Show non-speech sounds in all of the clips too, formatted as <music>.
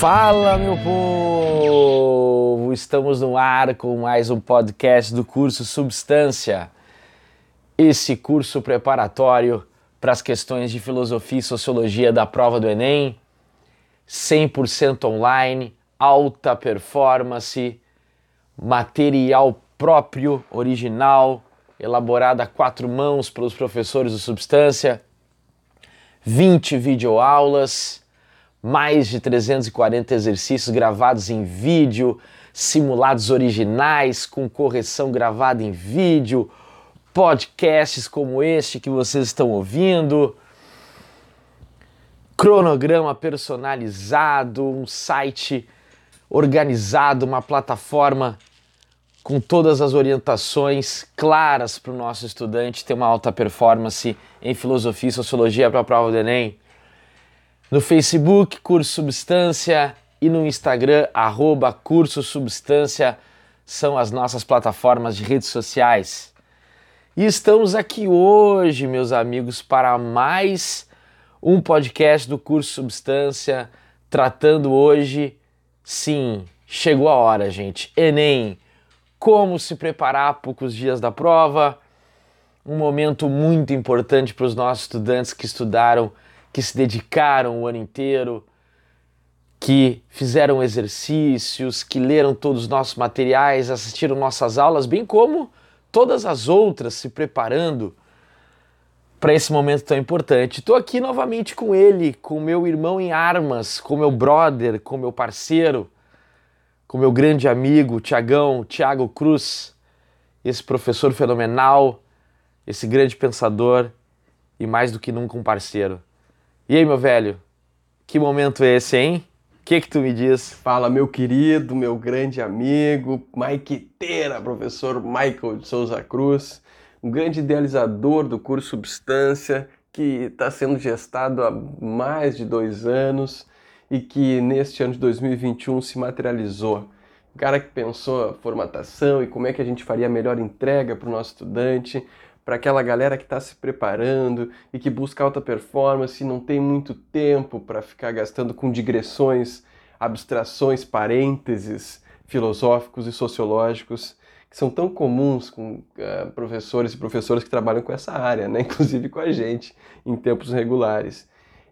Fala, meu povo! Estamos no ar com mais um podcast do curso Substância. Esse curso preparatório para as questões de filosofia e sociologia da prova do Enem, 100% online, alta performance, material próprio, original, elaborado a quatro mãos pelos professores do Substância, 20 videoaulas mais de 340 exercícios gravados em vídeo, simulados originais com correção gravada em vídeo, podcasts como este que vocês estão ouvindo, cronograma personalizado, um site organizado, uma plataforma com todas as orientações claras para o nosso estudante ter uma alta performance em filosofia e sociologia para a prova do Enem no Facebook, Curso Substância, e no Instagram, arroba Curso Substância, são as nossas plataformas de redes sociais. E estamos aqui hoje, meus amigos, para mais um podcast do Curso Substância, tratando hoje, sim, chegou a hora, gente, Enem, como se preparar poucos dias da prova, um momento muito importante para os nossos estudantes que estudaram que se dedicaram o ano inteiro, que fizeram exercícios, que leram todos os nossos materiais, assistiram nossas aulas, bem como todas as outras se preparando para esse momento tão importante. Estou aqui novamente com ele, com meu irmão em armas, com meu brother, com meu parceiro, com meu grande amigo Tiagão, Tiago Cruz, esse professor fenomenal, esse grande pensador e mais do que nunca um parceiro. E aí, meu velho? Que momento é esse, hein? O que que tu me diz? Fala, meu querido, meu grande amigo, Teira, professor Michael de Souza Cruz, um grande idealizador do curso Substância, que está sendo gestado há mais de dois anos e que neste ano de 2021 se materializou. O cara que pensou a formatação e como é que a gente faria a melhor entrega para o nosso estudante, para aquela galera que está se preparando e que busca alta performance e não tem muito tempo para ficar gastando com digressões, abstrações, parênteses filosóficos e sociológicos que são tão comuns com uh, professores e professoras que trabalham com essa área, né? <laughs> inclusive com a gente em tempos regulares.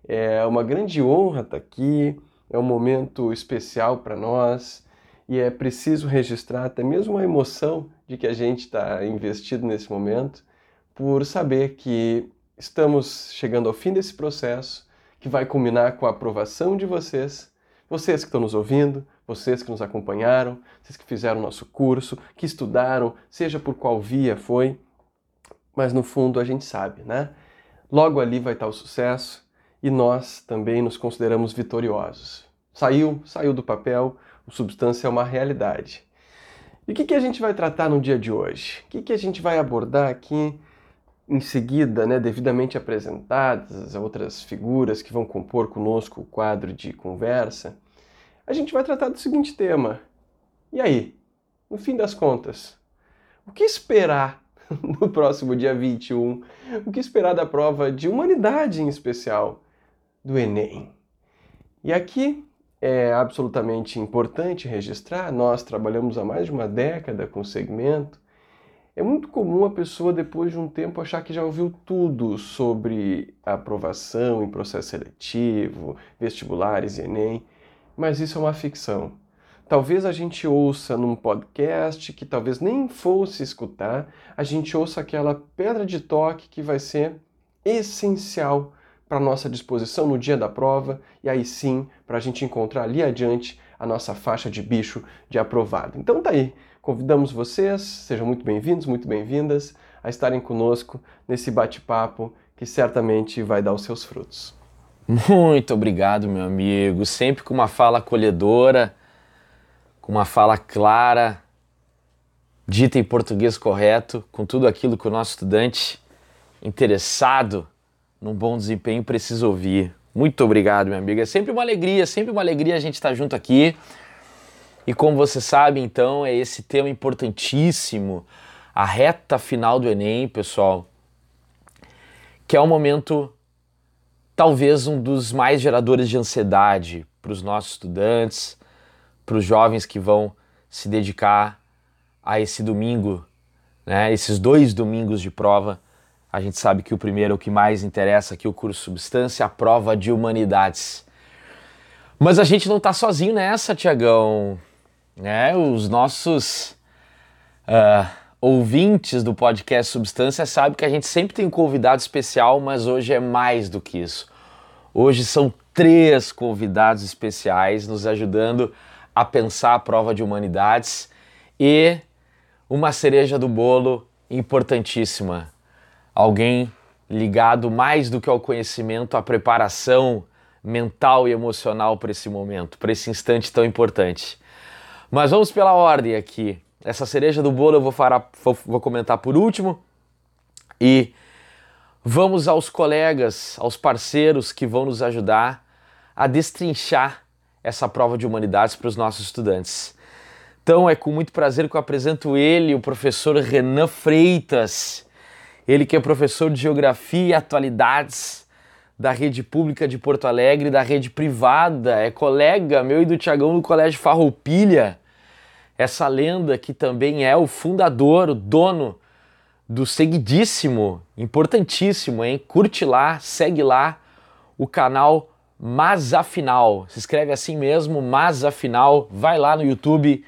É uma grande honra estar tá aqui, é um momento especial para nós e é preciso registrar até mesmo a emoção de que a gente está investido nesse momento por saber que estamos chegando ao fim desse processo, que vai culminar com a aprovação de vocês, vocês que estão nos ouvindo, vocês que nos acompanharam, vocês que fizeram nosso curso, que estudaram, seja por qual via foi, mas no fundo a gente sabe, né? Logo ali vai estar o sucesso e nós também nos consideramos vitoriosos. Saiu, saiu do papel, o substância é uma realidade. E o que, que a gente vai tratar no dia de hoje? O que, que a gente vai abordar aqui em seguida, né, devidamente apresentadas as outras figuras que vão compor conosco o quadro de conversa, a gente vai tratar do seguinte tema. E aí, no fim das contas, o que esperar <laughs> no próximo dia 21? O que esperar da prova de humanidade em especial do Enem? E aqui é absolutamente importante registrar, nós trabalhamos há mais de uma década com o segmento é muito comum a pessoa, depois de um tempo, achar que já ouviu tudo sobre aprovação em processo seletivo, vestibulares e Enem, mas isso é uma ficção. Talvez a gente ouça num podcast que talvez nem fosse escutar, a gente ouça aquela pedra de toque que vai ser essencial para nossa disposição no dia da prova e aí sim para a gente encontrar ali adiante a nossa faixa de bicho de aprovado. Então tá aí, Convidamos vocês, sejam muito bem-vindos, muito bem-vindas, a estarem conosco nesse bate-papo que certamente vai dar os seus frutos. Muito obrigado, meu amigo. Sempre com uma fala acolhedora, com uma fala clara, dita em português correto, com tudo aquilo que o nosso estudante interessado num bom desempenho precisa ouvir. Muito obrigado, meu amigo. É sempre uma alegria, sempre uma alegria a gente estar junto aqui. E como você sabe, então, é esse tema importantíssimo, a reta final do Enem, pessoal, que é um momento talvez um dos mais geradores de ansiedade para os nossos estudantes, para os jovens que vão se dedicar a esse domingo, né? Esses dois domingos de prova. A gente sabe que o primeiro é o que mais interessa aqui, o curso Substância, a prova de humanidades. Mas a gente não está sozinho nessa, Tiagão. Né? Os nossos uh, ouvintes do podcast Substância sabem que a gente sempre tem um convidado especial, mas hoje é mais do que isso. Hoje são três convidados especiais nos ajudando a pensar a prova de humanidades e uma cereja do bolo importantíssima. Alguém ligado mais do que ao conhecimento, à preparação mental e emocional para esse momento, para esse instante tão importante. Mas vamos pela ordem aqui. Essa cereja do bolo eu vou, falar, vou comentar por último. E vamos aos colegas, aos parceiros que vão nos ajudar a destrinchar essa prova de humanidades para os nossos estudantes. Então é com muito prazer que eu apresento ele, o professor Renan Freitas. Ele que é professor de Geografia e Atualidades da rede pública de Porto Alegre, da rede privada, é colega meu e do Tiagão do Colégio Farroupilha essa lenda que também é o fundador, o dono do seguidíssimo, importantíssimo, hein? Curte lá, segue lá o canal Mas Afinal. Se escreve assim mesmo, Mas Afinal. Vai lá no YouTube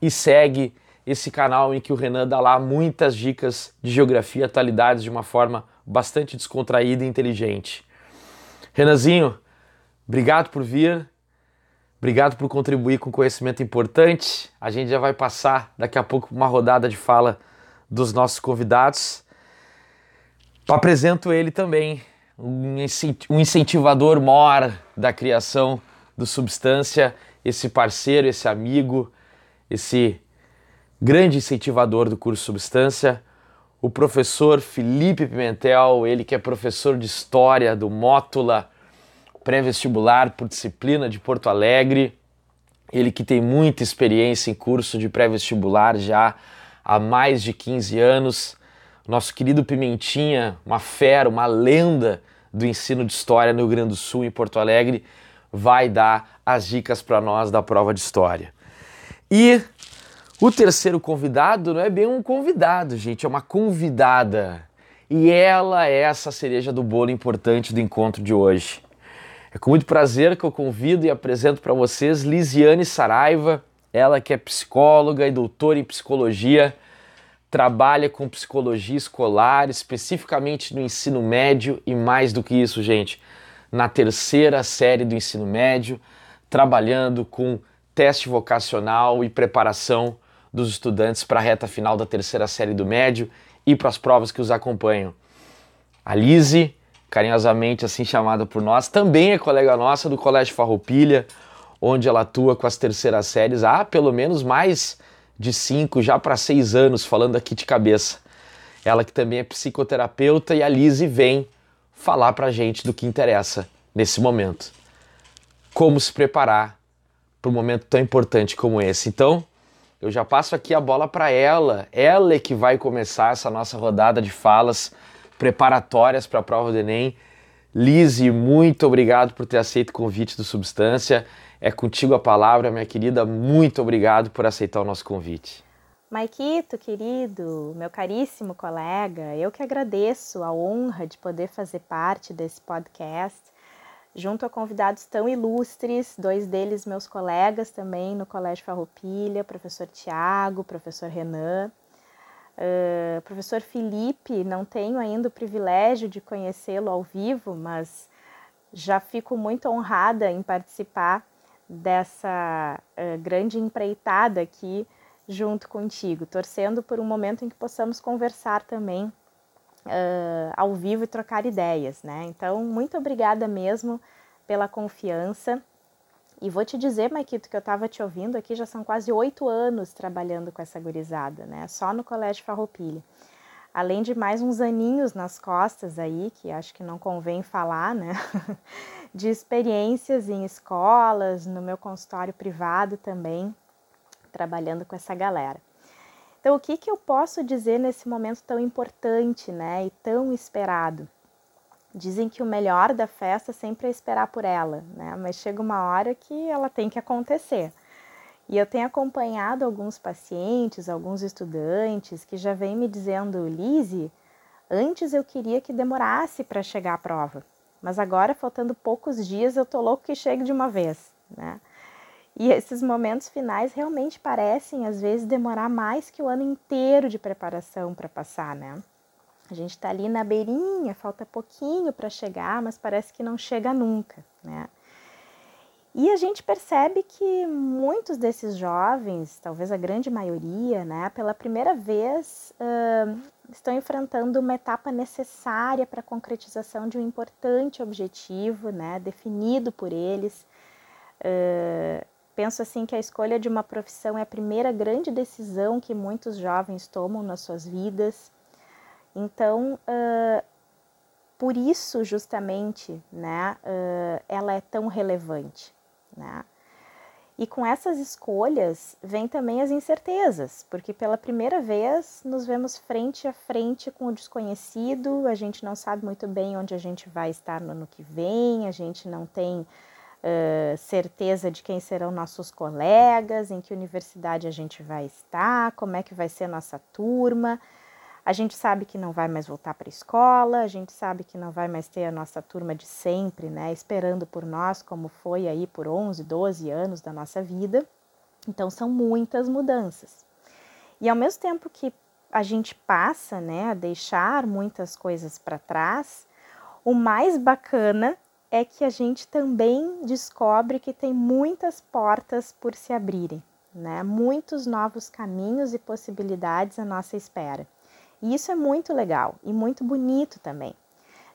e segue esse canal em que o Renan dá lá muitas dicas de geografia, atualidades de uma forma bastante descontraída e inteligente. Renanzinho, obrigado por vir. Obrigado por contribuir com conhecimento importante. A gente já vai passar daqui a pouco uma rodada de fala dos nossos convidados. Apresento ele também, um incentivador maior da criação do Substância, esse parceiro, esse amigo, esse grande incentivador do curso Substância, o professor Felipe Pimentel, ele que é professor de História do Mótula pré-vestibular por disciplina de Porto Alegre. Ele que tem muita experiência em curso de pré-vestibular já há mais de 15 anos. Nosso querido Pimentinha, uma fera, uma lenda do ensino de história no Rio Grande do Sul, em Porto Alegre, vai dar as dicas para nós da prova de história. E o terceiro convidado não é bem um convidado, gente, é uma convidada. E ela é essa cereja do bolo importante do encontro de hoje. É com muito prazer que eu convido e apresento para vocês Lisiane Saraiva, ela que é psicóloga e doutora em psicologia, trabalha com psicologia escolar, especificamente no ensino médio e mais do que isso, gente, na terceira série do ensino médio, trabalhando com teste vocacional e preparação dos estudantes para a reta final da terceira série do médio e para as provas que os acompanham. A Lise carinhosamente assim chamada por nós, também é colega nossa do Colégio Farroupilha, onde ela atua com as terceiras séries há pelo menos mais de cinco, já para seis anos, falando aqui de cabeça. Ela que também é psicoterapeuta e a Lise vem falar para a gente do que interessa nesse momento. Como se preparar para um momento tão importante como esse. Então, eu já passo aqui a bola para ela. Ela é que vai começar essa nossa rodada de falas preparatórias para a prova do Enem. Lise, muito obrigado por ter aceito o convite do Substância. É contigo a palavra, minha querida. Muito obrigado por aceitar o nosso convite. Maikito, querido, meu caríssimo colega, eu que agradeço a honra de poder fazer parte desse podcast, junto a convidados tão ilustres, dois deles meus colegas também no Colégio Farroupilha, professor Tiago, professor Renan. Uh, professor Felipe, não tenho ainda o privilégio de conhecê-lo ao vivo, mas já fico muito honrada em participar dessa uh, grande empreitada aqui junto contigo, torcendo por um momento em que possamos conversar também uh, ao vivo e trocar ideias, né? Então, muito obrigada mesmo pela confiança. E vou te dizer, Maikito, que eu estava te ouvindo aqui, já são quase oito anos trabalhando com essa gurizada, né? Só no Colégio Farroupilha. Além de mais uns aninhos nas costas aí, que acho que não convém falar, né? <laughs> de experiências em escolas, no meu consultório privado também, trabalhando com essa galera. Então, o que, que eu posso dizer nesse momento tão importante, né? E tão esperado? Dizem que o melhor da festa sempre é esperar por ela, né? Mas chega uma hora que ela tem que acontecer. E eu tenho acompanhado alguns pacientes, alguns estudantes que já vêm me dizendo, Lise, antes eu queria que demorasse para chegar à prova, mas agora, faltando poucos dias, eu tô louco que chegue de uma vez, né? E esses momentos finais realmente parecem, às vezes, demorar mais que o ano inteiro de preparação para passar, né? A gente está ali na beirinha, falta pouquinho para chegar, mas parece que não chega nunca, né? E a gente percebe que muitos desses jovens, talvez a grande maioria, né, pela primeira vez uh, estão enfrentando uma etapa necessária para a concretização de um importante objetivo, né, definido por eles. Uh, penso assim que a escolha de uma profissão é a primeira grande decisão que muitos jovens tomam nas suas vidas. Então, uh, por isso justamente, né, uh, ela é tão relevante, né? E com essas escolhas vem também as incertezas, porque pela primeira vez nos vemos frente a frente com o desconhecido, a gente não sabe muito bem onde a gente vai estar no ano que vem, a gente não tem uh, certeza de quem serão nossos colegas, em que universidade a gente vai estar, como é que vai ser nossa turma. A gente sabe que não vai mais voltar para a escola, a gente sabe que não vai mais ter a nossa turma de sempre, né, esperando por nós, como foi aí por 11, 12 anos da nossa vida. Então são muitas mudanças. E ao mesmo tempo que a gente passa, né, a deixar muitas coisas para trás, o mais bacana é que a gente também descobre que tem muitas portas por se abrirem, né? Muitos novos caminhos e possibilidades à nossa espera. E isso é muito legal e muito bonito também.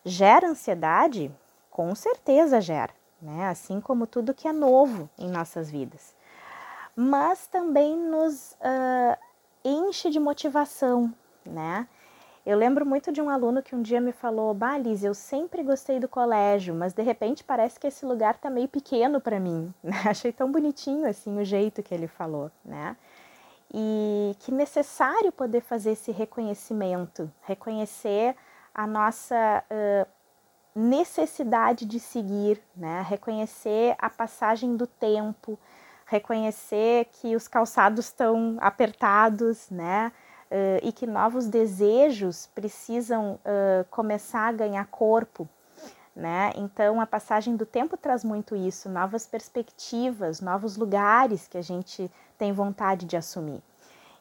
Gera ansiedade? Com certeza gera, né? Assim como tudo que é novo em nossas vidas. Mas também nos uh, enche de motivação, né? Eu lembro muito de um aluno que um dia me falou: Balis, eu sempre gostei do colégio, mas de repente parece que esse lugar tá meio pequeno para mim. <laughs> Achei tão bonitinho assim o jeito que ele falou, né? e que necessário poder fazer esse reconhecimento, reconhecer a nossa uh, necessidade de seguir, né? reconhecer a passagem do tempo, reconhecer que os calçados estão apertados, né? Uh, e que novos desejos precisam uh, começar a ganhar corpo. Né? Então, a passagem do tempo traz muito isso, novas perspectivas, novos lugares que a gente tem vontade de assumir.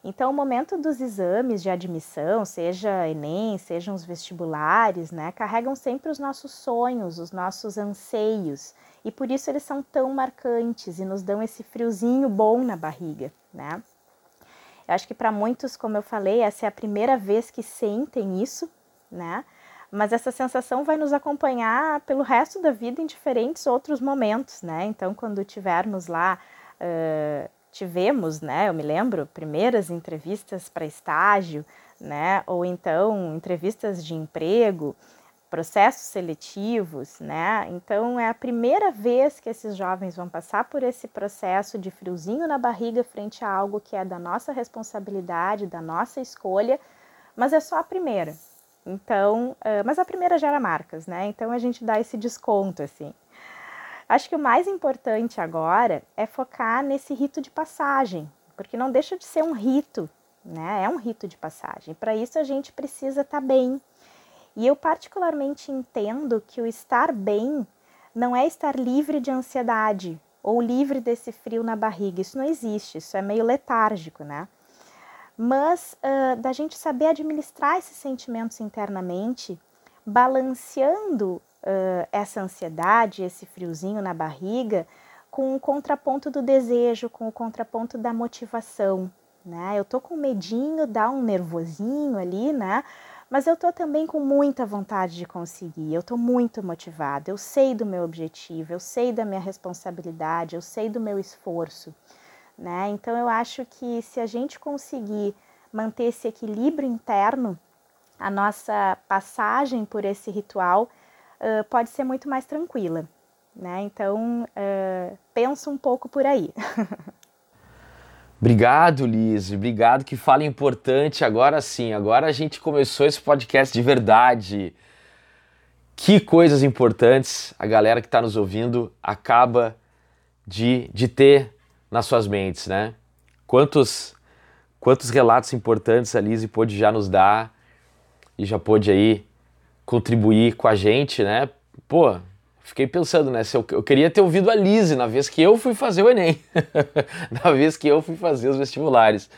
Então, o momento dos exames de admissão, seja Enem, sejam os vestibulares, né, carregam sempre os nossos sonhos, os nossos anseios, e por isso eles são tão marcantes e nos dão esse friozinho bom na barriga, né? Eu acho que para muitos, como eu falei, essa é a primeira vez que sentem isso, né? Mas essa sensação vai nos acompanhar pelo resto da vida em diferentes outros momentos, né? Então, quando tivermos lá uh, tivemos, né, eu me lembro, primeiras entrevistas para estágio, né, ou então entrevistas de emprego, processos seletivos, né? Então é a primeira vez que esses jovens vão passar por esse processo de friozinho na barriga frente a algo que é da nossa responsabilidade, da nossa escolha, mas é só a primeira. Então, uh, mas a primeira gera marcas, né? Então a gente dá esse desconto assim. Acho que o mais importante agora é focar nesse rito de passagem, porque não deixa de ser um rito, né? É um rito de passagem. Para isso a gente precisa estar tá bem. E eu particularmente entendo que o estar bem não é estar livre de ansiedade ou livre desse frio na barriga. Isso não existe, isso é meio letárgico, né? Mas uh, da gente saber administrar esses sentimentos internamente, balanceando uh, essa ansiedade, esse friozinho na barriga, com o contraponto do desejo, com o contraponto da motivação, né? Eu tô com medinho, dá um nervosinho ali, né? Mas eu tô também com muita vontade de conseguir, eu tô muito motivada, eu sei do meu objetivo, eu sei da minha responsabilidade, eu sei do meu esforço, né? Então eu acho que se a gente conseguir manter esse equilíbrio interno, a nossa passagem por esse ritual uh, pode ser muito mais tranquila. Né? Então, uh, pensa um pouco por aí. <laughs> Obrigado, Liz. Obrigado. Que fala importante. Agora sim, agora a gente começou esse podcast de verdade. que coisas importantes a galera que está nos ouvindo acaba de, de ter nas suas mentes, né? Quantos, quantos relatos importantes a Lise pôde já nos dar e já pôde aí contribuir com a gente, né? Pô, fiquei pensando, né? Se eu, eu queria ter ouvido a Lise na vez que eu fui fazer o Enem, <laughs> na vez que eu fui fazer os vestibulares.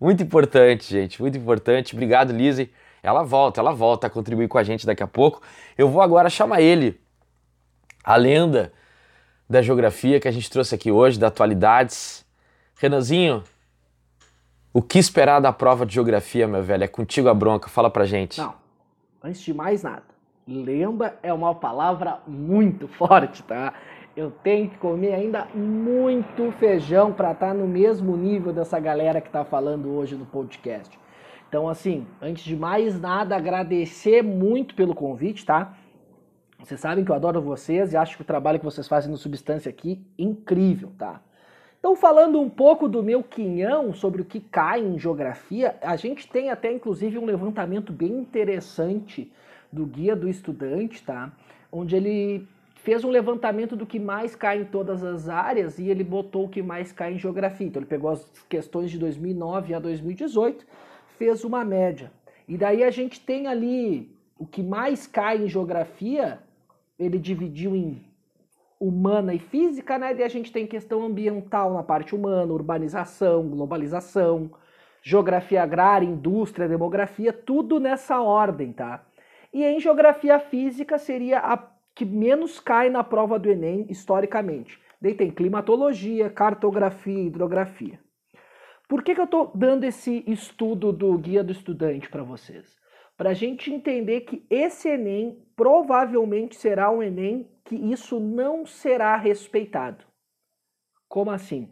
Muito importante, gente, muito importante. Obrigado, Lise. Ela volta, ela volta a contribuir com a gente daqui a pouco. Eu vou agora chamar ele, a lenda da geografia que a gente trouxe aqui hoje, da atualidades. Renanzinho, o que esperar da prova de geografia, meu velho? É contigo a bronca, fala pra gente. Não, antes de mais nada, lenda é uma palavra muito forte, tá? Eu tenho que comer ainda muito feijão para estar tá no mesmo nível dessa galera que tá falando hoje no podcast. Então, assim, antes de mais nada, agradecer muito pelo convite, tá? Vocês sabem que eu adoro vocês e acho que o trabalho que vocês fazem no Substância aqui incrível, tá? Então, falando um pouco do meu quinhão sobre o que cai em geografia, a gente tem até inclusive um levantamento bem interessante do Guia do Estudante, tá? Onde ele fez um levantamento do que mais cai em todas as áreas e ele botou o que mais cai em geografia. Então, ele pegou as questões de 2009 a 2018 fez uma média. E daí a gente tem ali o que mais cai em geografia, ele dividiu em humana e física, né? E a gente tem questão ambiental na parte humana, urbanização, globalização, geografia agrária, indústria, demografia, tudo nessa ordem, tá? E em geografia física seria a que menos cai na prova do Enem historicamente. Daí tem climatologia, cartografia, hidrografia. Por que, que eu estou dando esse estudo do Guia do Estudante para vocês? Para a gente entender que esse Enem provavelmente será um Enem que isso não será respeitado. Como assim?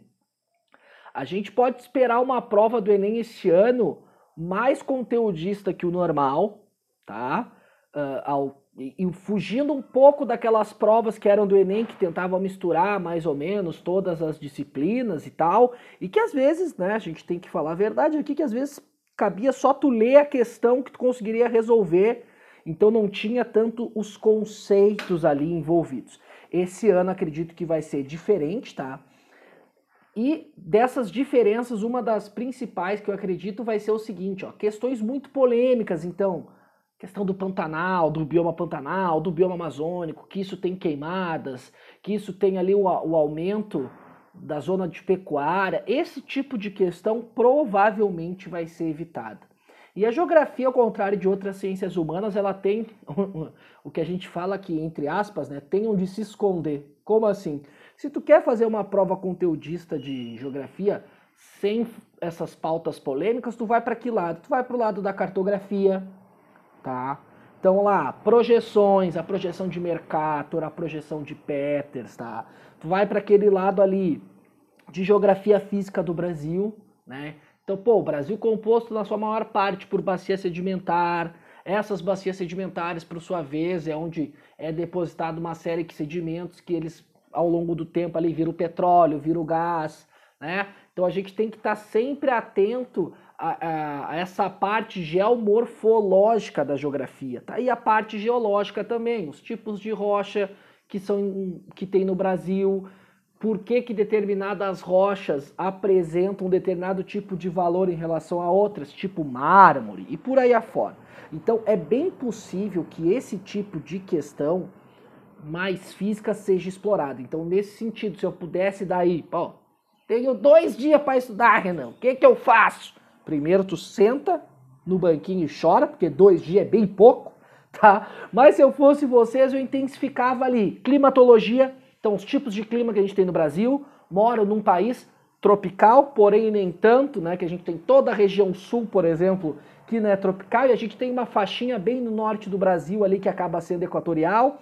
A gente pode esperar uma prova do Enem esse ano mais conteudista que o normal, tá? Uh, ao e, fugindo um pouco daquelas provas que eram do Enem, que tentavam misturar mais ou menos todas as disciplinas e tal, e que às vezes, né, a gente tem que falar a verdade aqui, que às vezes cabia só tu ler a questão que tu conseguiria resolver, então não tinha tanto os conceitos ali envolvidos. Esse ano acredito que vai ser diferente, tá? E dessas diferenças, uma das principais que eu acredito vai ser o seguinte, ó, questões muito polêmicas, então, questão do Pantanal, do bioma Pantanal, do bioma amazônico, que isso tem queimadas, que isso tem ali o, o aumento da zona de pecuária, esse tipo de questão provavelmente vai ser evitada. E a geografia, ao contrário de outras ciências humanas, ela tem <laughs> o que a gente fala aqui, entre aspas, né, tem onde se esconder. Como assim? Se tu quer fazer uma prova conteudista de geografia sem essas pautas polêmicas, tu vai para que lado? Tu vai para o lado da cartografia, tá? Então lá, projeções, a projeção de Mercator, a projeção de Peters, tá? Tu vai para aquele lado ali de geografia física do Brasil, né? Então, pô, o Brasil composto na sua maior parte por bacia sedimentar, essas bacias sedimentares, por sua vez, é onde é depositado uma série de sedimentos que eles, ao longo do tempo, ali viram petróleo, viram gás, né? Então a gente tem que estar tá sempre atento a, a, essa parte geomorfológica da geografia, tá? E a parte geológica também, os tipos de rocha que são que tem no Brasil, por que, que determinadas rochas apresentam um determinado tipo de valor em relação a outras, tipo mármore e por aí afora. Então é bem possível que esse tipo de questão mais física seja explorado. Então, nesse sentido, se eu pudesse daí, ó, tenho dois dias para estudar, Renan, o que, que eu faço? Primeiro tu senta no banquinho e chora, porque dois dias é bem pouco, <laughs> tá? Mas se eu fosse vocês, eu intensificava ali. Climatologia, então os tipos de clima que a gente tem no Brasil. Moro num país tropical, porém nem tanto, né? Que a gente tem toda a região sul, por exemplo, que não é tropical, e a gente tem uma faixinha bem no norte do Brasil ali que acaba sendo equatorial.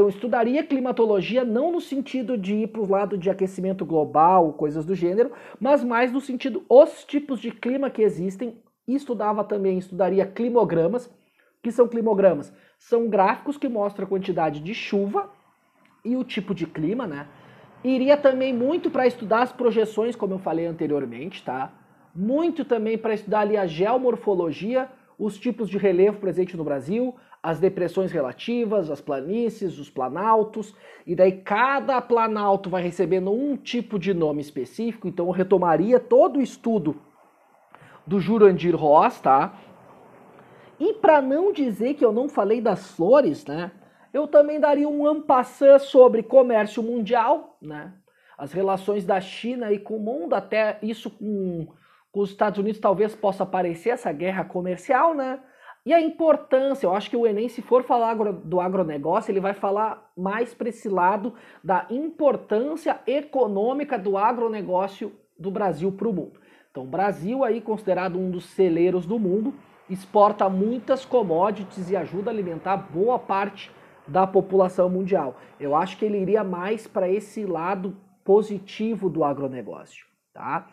Então, estudaria climatologia não no sentido de ir para o lado de aquecimento global, coisas do gênero, mas mais no sentido os tipos de clima que existem. Estudava também, estudaria climogramas. que são climogramas? São gráficos que mostram a quantidade de chuva e o tipo de clima, né? Iria também muito para estudar as projeções, como eu falei anteriormente, tá? Muito também para estudar ali a geomorfologia, os tipos de relevo presentes no Brasil, as depressões relativas, as planícies, os planaltos, e daí cada planalto vai recebendo um tipo de nome específico, então eu retomaria todo o estudo do Jurandir Ross, tá? E para não dizer que eu não falei das flores, né? Eu também daria um ampassã sobre comércio mundial, né? As relações da China aí com o mundo, até isso com, com os Estados Unidos talvez possa aparecer essa guerra comercial, né? E a importância, eu acho que o Enem, se for falar do agronegócio, ele vai falar mais para esse lado da importância econômica do agronegócio do Brasil para o mundo. Então, o Brasil, aí considerado um dos celeiros do mundo, exporta muitas commodities e ajuda a alimentar boa parte da população mundial. Eu acho que ele iria mais para esse lado positivo do agronegócio, tá?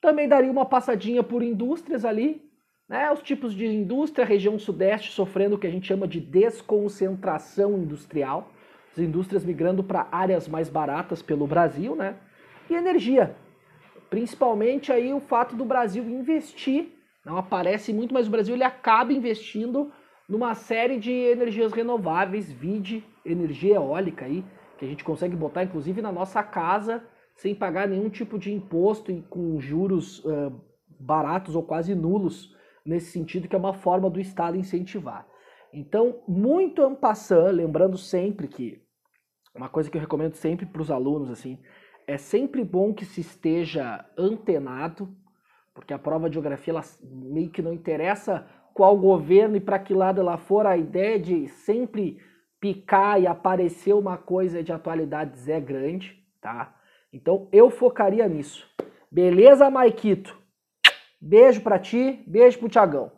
Também daria uma passadinha por indústrias ali, né? Os tipos de indústria, região sudeste sofrendo o que a gente chama de desconcentração industrial, as indústrias migrando para áreas mais baratas pelo Brasil, né? E energia, principalmente aí o fato do Brasil investir, não aparece muito, mas o Brasil ele acaba investindo numa série de energias renováveis, vide energia eólica aí, que a gente consegue botar inclusive na nossa casa sem pagar nenhum tipo de imposto e com juros uh, baratos ou quase nulos nesse sentido, que é uma forma do Estado incentivar. Então, muito ampassando, lembrando sempre que uma coisa que eu recomendo sempre para os alunos, assim, é sempre bom que se esteja antenado, porque a prova de geografia ela meio que não interessa qual governo e para que lado ela for, a ideia de sempre picar e aparecer uma coisa de atualidades é grande, tá? Então eu focaria nisso. Beleza, Maikito? Beijo para ti, beijo pro Tiagão.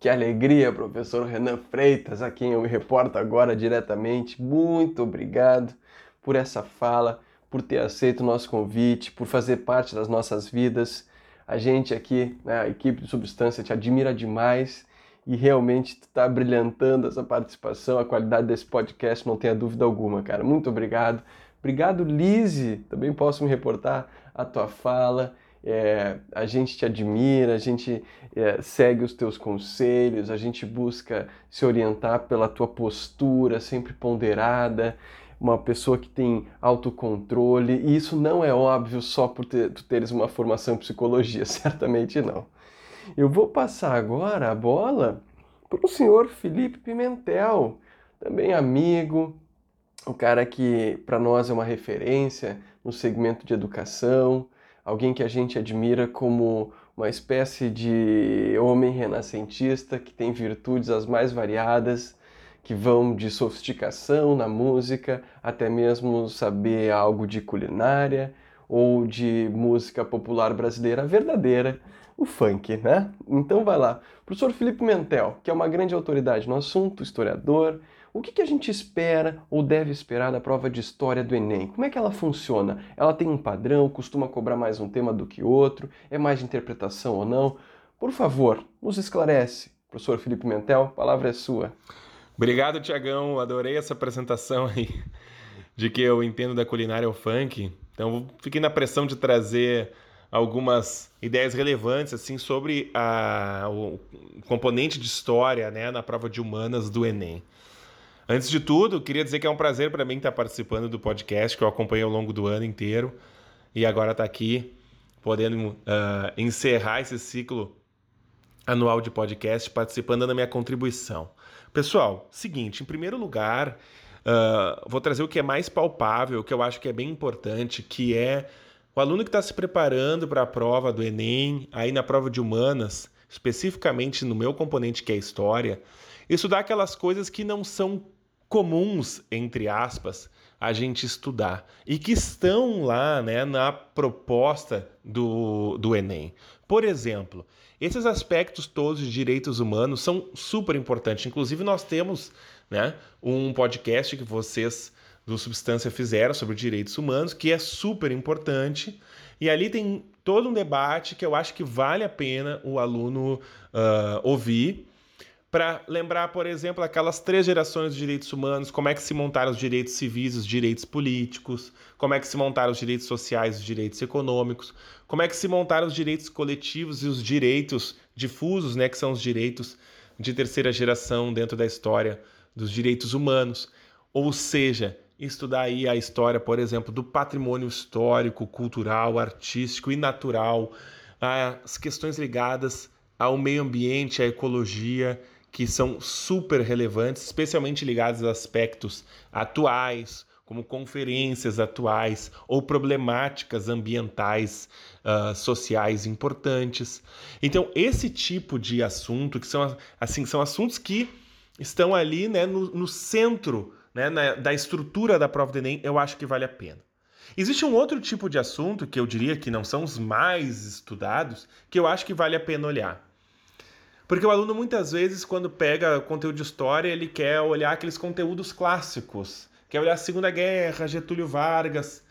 Que alegria, professor Renan Freitas, a quem eu me reporto agora diretamente. Muito obrigado por essa fala, por ter aceito o nosso convite, por fazer parte das nossas vidas. A gente aqui, né, a equipe de Substância, te admira demais e realmente está brilhantando essa participação, a qualidade desse podcast, não tenha dúvida alguma, cara. Muito obrigado. Obrigado, Lise. Também posso me reportar a tua fala é, a gente te admira, a gente é, segue os teus conselhos, a gente busca se orientar pela tua postura sempre ponderada, uma pessoa que tem autocontrole, e isso não é óbvio só por ter, tu teres uma formação em psicologia, <laughs> certamente não. Eu vou passar agora a bola para o senhor Felipe Pimentel, também amigo, o cara que para nós é uma referência no segmento de educação, alguém que a gente admira como uma espécie de homem renascentista que tem virtudes as mais variadas, que vão de sofisticação na música até mesmo saber algo de culinária ou de música popular brasileira verdadeira, o funk, né? Então vai lá. Professor Felipe Mentel, que é uma grande autoridade no assunto, historiador, o que, que, a gente espera ou deve esperar da prova de história do Enem? Como é que ela funciona? Ela tem um padrão, costuma cobrar mais um tema do que outro? É mais de interpretação ou não? Por favor, nos esclarece. Professor Felipe Mentel, a palavra é sua. Obrigado, Tiagão. Adorei essa apresentação aí de que eu entendo da culinária ao funk. Então, fiquei na pressão de trazer algumas ideias relevantes assim sobre a, o componente de história né, na prova de humanas do Enem. Antes de tudo, queria dizer que é um prazer para mim estar participando do podcast que eu acompanhei ao longo do ano inteiro e agora estar tá aqui podendo uh, encerrar esse ciclo anual de podcast participando da minha contribuição. Pessoal, seguinte, em primeiro lugar, uh, vou trazer o que é mais palpável, o que eu acho que é bem importante, que é o aluno que está se preparando para a prova do Enem, aí na prova de humanas, especificamente no meu componente que é história, estudar aquelas coisas que não são comuns, entre aspas, a gente estudar e que estão lá né, na proposta do, do Enem. Por exemplo, esses aspectos todos de direitos humanos são super importantes. Inclusive, nós temos né, um podcast que vocês do Substância fizeram sobre direitos humanos, que é super importante. E ali tem todo um debate que eu acho que vale a pena o aluno uh, ouvir para lembrar, por exemplo, aquelas três gerações de direitos humanos, como é que se montaram os direitos civis, os direitos políticos, como é que se montaram os direitos sociais, os direitos econômicos, como é que se montaram os direitos coletivos e os direitos difusos, né, que são os direitos de terceira geração dentro da história dos direitos humanos, ou seja, estudar aí a história, por exemplo, do patrimônio histórico, cultural, artístico e natural, as questões ligadas ao meio ambiente, à ecologia, que são super relevantes, especialmente ligadas a aspectos atuais, como conferências atuais ou problemáticas ambientais, uh, sociais importantes. Então, esse tipo de assunto, que são assim, são assuntos que estão ali né, no, no centro né, na, da estrutura da prova do Enem, eu acho que vale a pena. Existe um outro tipo de assunto que eu diria que não são os mais estudados, que eu acho que vale a pena olhar. Porque o aluno muitas vezes, quando pega conteúdo de história, ele quer olhar aqueles conteúdos clássicos, quer olhar a Segunda Guerra, Getúlio Vargas.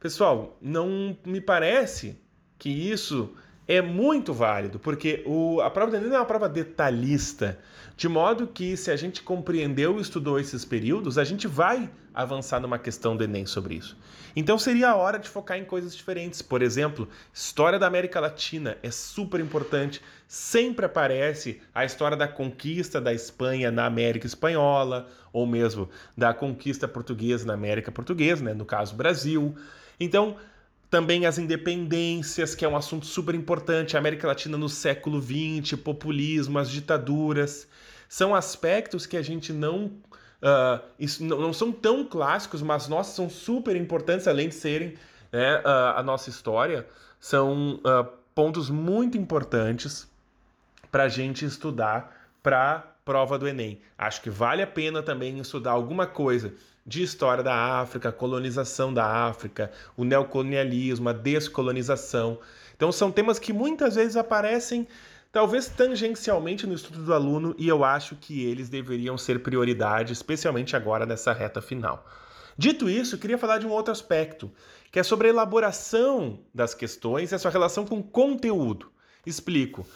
Pessoal, não me parece que isso é muito válido, porque o, a prova do Enem é uma prova detalhista, de modo que se a gente compreendeu e estudou esses períodos, a gente vai avançar numa questão do Enem sobre isso. Então seria a hora de focar em coisas diferentes. Por exemplo, história da América Latina é super importante. Sempre aparece a história da conquista da Espanha na América Espanhola, ou mesmo da conquista portuguesa na América Portuguesa, né? no caso Brasil. Então, também as independências, que é um assunto super importante, a América Latina no século XX, populismo, as ditaduras. São aspectos que a gente não. Uh, isso não, são tão clássicos, mas nós são super importantes, além de serem né, uh, a nossa história, são uh, pontos muito importantes para a gente estudar para prova do Enem. Acho que vale a pena também estudar alguma coisa de história da África, colonização da África, o neocolonialismo, a descolonização. Então são temas que muitas vezes aparecem talvez tangencialmente no estudo do aluno e eu acho que eles deveriam ser prioridade, especialmente agora nessa reta final. Dito isso, queria falar de um outro aspecto, que é sobre a elaboração das questões e a sua relação com conteúdo. Explico.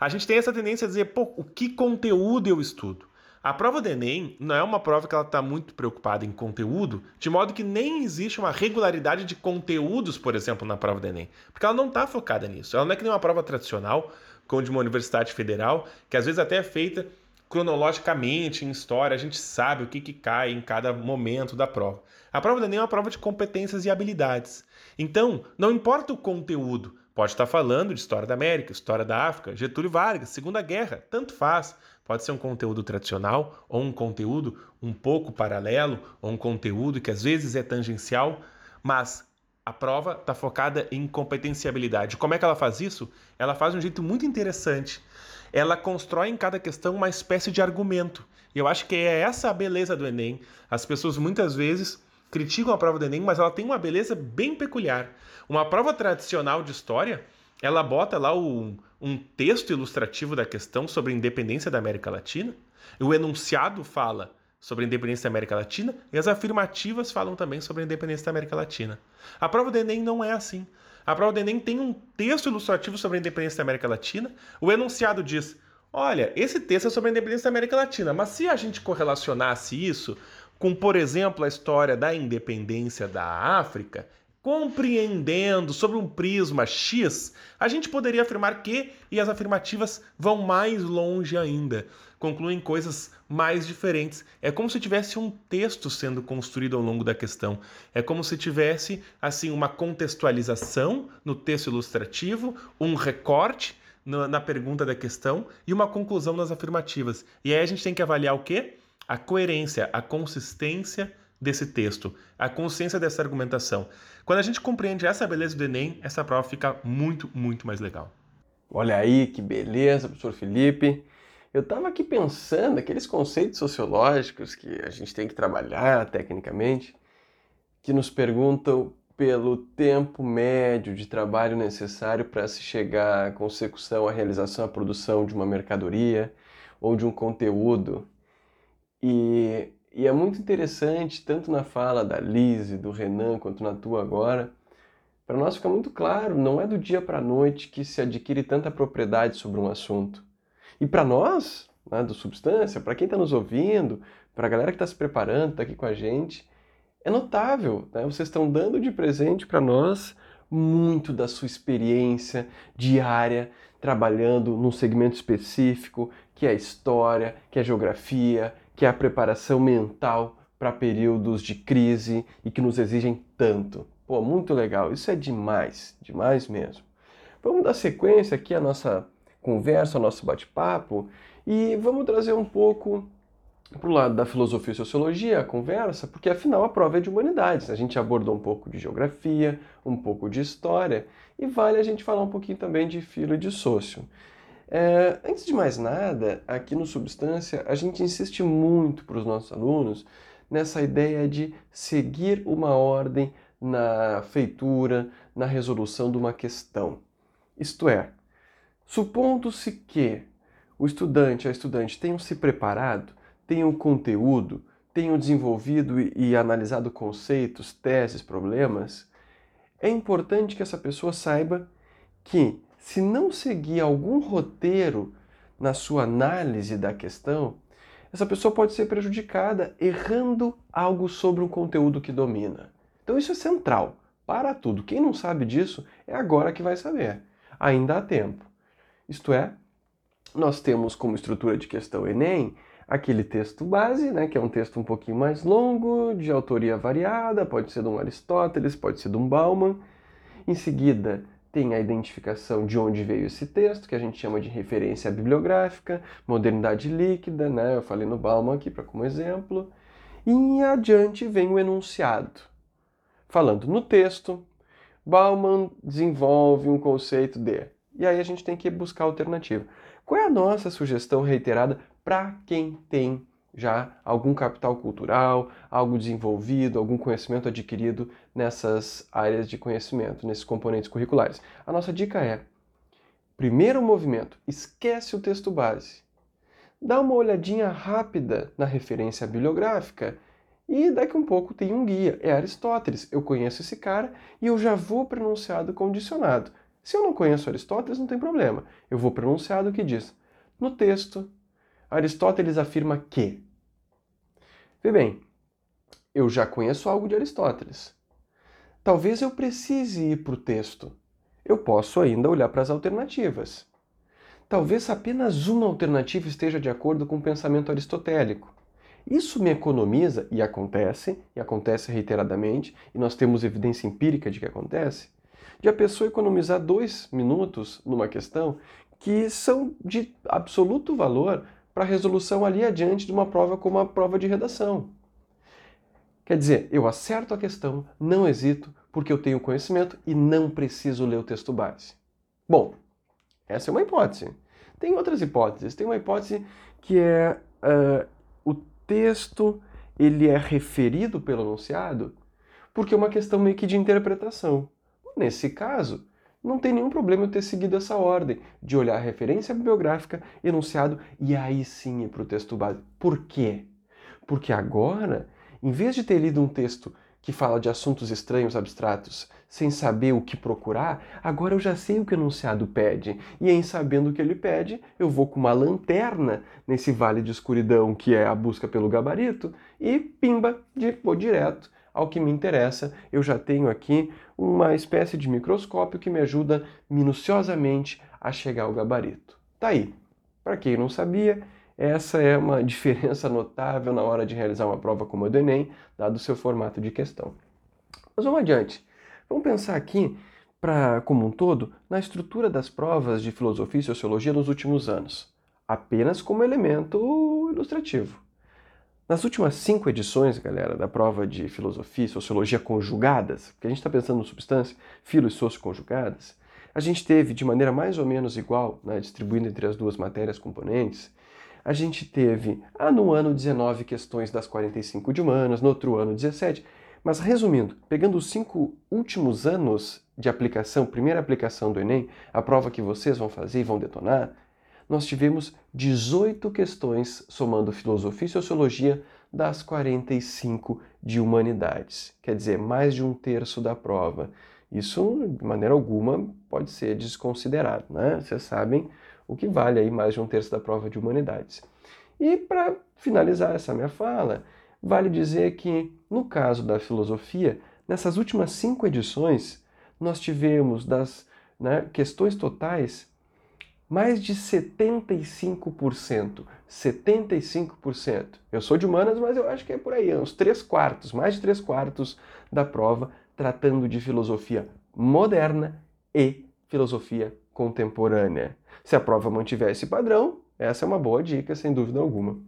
A gente tem essa tendência a dizer, pô, o que conteúdo eu estudo? A prova do Enem não é uma prova que ela está muito preocupada em conteúdo, de modo que nem existe uma regularidade de conteúdos, por exemplo, na prova do Enem, porque ela não está focada nisso. Ela não é que nem uma prova tradicional, como de uma universidade federal, que às vezes até é feita cronologicamente em história, a gente sabe o que, que cai em cada momento da prova. A prova do Enem é uma prova de competências e habilidades. Então, não importa o conteúdo, pode estar falando de história da América, história da África, Getúlio Vargas, Segunda Guerra, tanto faz. Pode ser um conteúdo tradicional ou um conteúdo um pouco paralelo ou um conteúdo que às vezes é tangencial, mas a prova está focada em competenciabilidade. Como é que ela faz isso? Ela faz de um jeito muito interessante. Ela constrói em cada questão uma espécie de argumento. E eu acho que é essa a beleza do Enem. As pessoas muitas vezes criticam a prova do Enem, mas ela tem uma beleza bem peculiar. Uma prova tradicional de história, ela bota lá o, um texto ilustrativo da questão sobre a independência da América Latina. O enunciado fala sobre a independência da América Latina e as afirmativas falam também sobre a independência da América Latina. A prova do Enem não é assim. A prova do Enem tem um texto ilustrativo sobre a independência da América Latina. O enunciado diz: olha, esse texto é sobre a independência da América Latina, mas se a gente correlacionasse isso com, por exemplo, a história da independência da África, compreendendo sobre um prisma X, a gente poderia afirmar que, e as afirmativas vão mais longe ainda, concluem coisas mais diferentes. É como se tivesse um texto sendo construído ao longo da questão. É como se tivesse assim uma contextualização no texto ilustrativo, um recorte na pergunta da questão e uma conclusão nas afirmativas. E aí a gente tem que avaliar o quê? A coerência, a consistência desse texto, a consciência dessa argumentação. Quando a gente compreende essa beleza do Enem, essa prova fica muito, muito mais legal. Olha aí que beleza, professor Felipe. Eu estava aqui pensando aqueles conceitos sociológicos que a gente tem que trabalhar tecnicamente, que nos perguntam pelo tempo médio de trabalho necessário para se chegar à consecução, à realização, à produção de uma mercadoria ou de um conteúdo. E e é muito interessante, tanto na fala da Lise, do Renan, quanto na tua agora, para nós fica muito claro, não é do dia para a noite que se adquire tanta propriedade sobre um assunto. E para nós, né, do Substância, para quem está nos ouvindo, para a galera que está se preparando, está aqui com a gente, é notável. Né? Vocês estão dando de presente para nós muito da sua experiência diária, trabalhando num segmento específico, que é história, que é geografia, que é a preparação mental para períodos de crise e que nos exigem tanto. Pô, muito legal, isso é demais, demais mesmo. Vamos dar sequência aqui à nossa conversa, ao nosso bate-papo e vamos trazer um pouco para o lado da filosofia e sociologia a conversa, porque afinal a prova é de humanidades. A gente abordou um pouco de geografia, um pouco de história e vale a gente falar um pouquinho também de filo e de sócio. É, antes de mais nada, aqui no Substância, a gente insiste muito para os nossos alunos nessa ideia de seguir uma ordem na feitura, na resolução de uma questão. Isto é, supondo-se que o estudante, a estudante tenham se preparado, tenham conteúdo, tenham desenvolvido e, e analisado conceitos, teses, problemas, é importante que essa pessoa saiba que se não seguir algum roteiro na sua análise da questão, essa pessoa pode ser prejudicada errando algo sobre um conteúdo que domina. Então isso é central para tudo. Quem não sabe disso é agora que vai saber. Ainda há tempo. Isto é, nós temos como estrutura de questão Enem aquele texto base, né, que é um texto um pouquinho mais longo, de autoria variada, pode ser de um Aristóteles, pode ser de um Bauman. Em seguida, tem a identificação de onde veio esse texto, que a gente chama de referência bibliográfica, modernidade líquida, né? Eu falei no Bauman aqui para como exemplo. E adiante vem o enunciado. Falando no texto, Bauman desenvolve um conceito de. E aí a gente tem que buscar alternativa. Qual é a nossa sugestão reiterada para quem tem já algum capital cultural, algo desenvolvido, algum conhecimento adquirido nessas áreas de conhecimento, nesses componentes curriculares. A nossa dica é: primeiro movimento, esquece o texto base. Dá uma olhadinha rápida na referência bibliográfica e daqui um pouco tem um guia. É Aristóteles. Eu conheço esse cara e eu já vou pronunciado condicionado. Se eu não conheço Aristóteles, não tem problema. Eu vou pronunciado o que diz. No texto, Aristóteles afirma que. Vê bem, eu já conheço algo de Aristóteles. Talvez eu precise ir para o texto. Eu posso ainda olhar para as alternativas. Talvez apenas uma alternativa esteja de acordo com o pensamento aristotélico. Isso me economiza, e acontece, e acontece reiteradamente, e nós temos evidência empírica de que acontece, de a pessoa economizar dois minutos numa questão que são de absoluto valor para resolução ali adiante de uma prova como a prova de redação. Quer dizer, eu acerto a questão, não hesito, porque eu tenho conhecimento e não preciso ler o texto base. Bom, essa é uma hipótese. Tem outras hipóteses. Tem uma hipótese que é uh, o texto ele é referido pelo enunciado porque é uma questão meio que de interpretação. Nesse caso, não tem nenhum problema eu ter seguido essa ordem de olhar a referência bibliográfica, enunciado e aí sim ir para o texto base. Por quê? Porque agora, em vez de ter lido um texto que fala de assuntos estranhos, abstratos, sem saber o que procurar, agora eu já sei o que o enunciado pede. E em sabendo o que ele pede, eu vou com uma lanterna nesse vale de escuridão que é a busca pelo gabarito e pimba, vou direto ao que me interessa. Eu já tenho aqui uma espécie de microscópio que me ajuda minuciosamente a chegar ao gabarito. Tá aí. Para quem não sabia, essa é uma <laughs> diferença notável na hora de realizar uma prova como a do Enem, dado o seu formato de questão. Mas vamos adiante. Vamos pensar aqui, para como um todo, na estrutura das provas de filosofia e sociologia nos últimos anos, apenas como elemento ilustrativo. Nas últimas cinco edições, galera, da prova de filosofia e sociologia conjugadas, porque a gente está pensando no substância, filo e socio conjugadas, a gente teve de maneira mais ou menos igual, né, distribuindo entre as duas matérias componentes, a gente teve, ah, no ano 19 questões das 45 de humanas, no outro ano 17, mas resumindo, pegando os cinco últimos anos de aplicação, primeira aplicação do Enem, a prova que vocês vão fazer e vão detonar, nós tivemos 18 questões somando filosofia e sociologia das 45 de humanidades. Quer dizer, mais de um terço da prova. Isso, de maneira alguma, pode ser desconsiderado, né? Vocês sabem o que vale aí mais de um terço da prova de humanidades. E para finalizar essa minha fala, vale dizer que, no caso da filosofia, nessas últimas cinco edições, nós tivemos das né, questões totais mais de 75%. 75%. Eu sou de humanas, mas eu acho que é por aí, uns 3 quartos, mais de 3 quartos da prova, tratando de filosofia moderna e filosofia contemporânea. Se a prova mantiver esse padrão, essa é uma boa dica, sem dúvida alguma.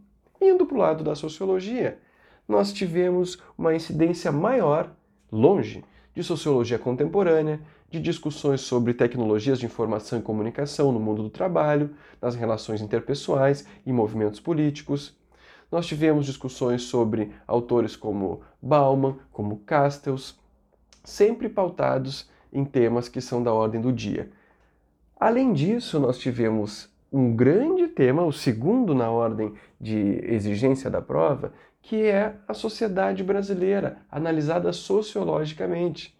Indo para o lado da sociologia, nós tivemos uma incidência maior, longe, de sociologia contemporânea, de discussões sobre tecnologias de informação e comunicação no mundo do trabalho, nas relações interpessoais e movimentos políticos. Nós tivemos discussões sobre autores como Bauman, como Castells, sempre pautados em temas que são da ordem do dia. Além disso, nós tivemos um grande tema, o segundo na ordem de exigência da prova, que é a sociedade brasileira, analisada sociologicamente.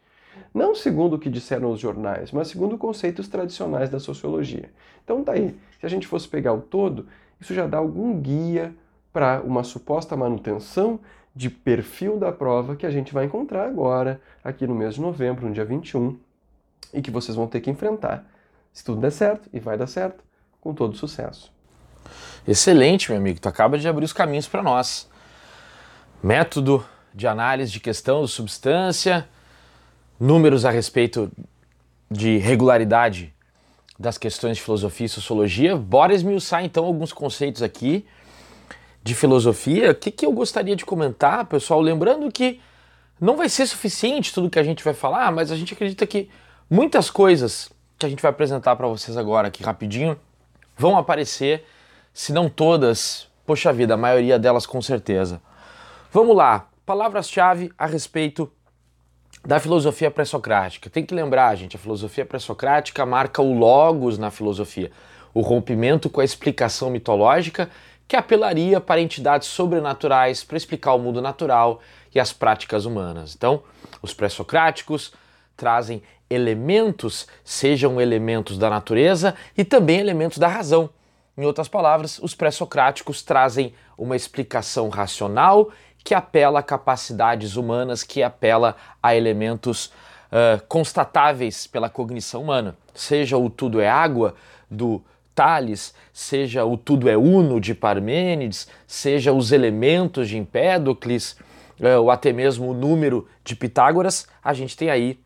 Não segundo o que disseram os jornais, mas segundo conceitos tradicionais da sociologia. Então tá aí. Se a gente fosse pegar o todo, isso já dá algum guia para uma suposta manutenção de perfil da prova que a gente vai encontrar agora, aqui no mês de novembro, no dia 21, e que vocês vão ter que enfrentar. Se tudo der certo, e vai dar certo, com todo sucesso. Excelente, meu amigo. Tu acaba de abrir os caminhos para nós. Método de análise de questão de substância, números a respeito de regularidade das questões de filosofia e sociologia. Bora esmiuçar então alguns conceitos aqui de filosofia. O que, que eu gostaria de comentar, pessoal? Lembrando que não vai ser suficiente tudo que a gente vai falar, mas a gente acredita que muitas coisas que a gente vai apresentar para vocês agora aqui rapidinho vão aparecer, se não todas, poxa vida, a maioria delas com certeza. Vamos lá, palavras-chave a respeito da filosofia pré-socrática. Tem que lembrar, gente, a filosofia pré-socrática marca o logos na filosofia, o rompimento com a explicação mitológica que apelaria para entidades sobrenaturais para explicar o mundo natural e as práticas humanas. Então, os pré-socráticos trazem elementos, sejam elementos da natureza e também elementos da razão. Em outras palavras, os pré-socráticos trazem uma explicação racional que apela a capacidades humanas, que apela a elementos uh, constatáveis pela cognição humana. Seja o tudo é água do Tales, seja o tudo é uno de Parmênides, seja os elementos de Empédocles, uh, ou até mesmo o número de Pitágoras, a gente tem aí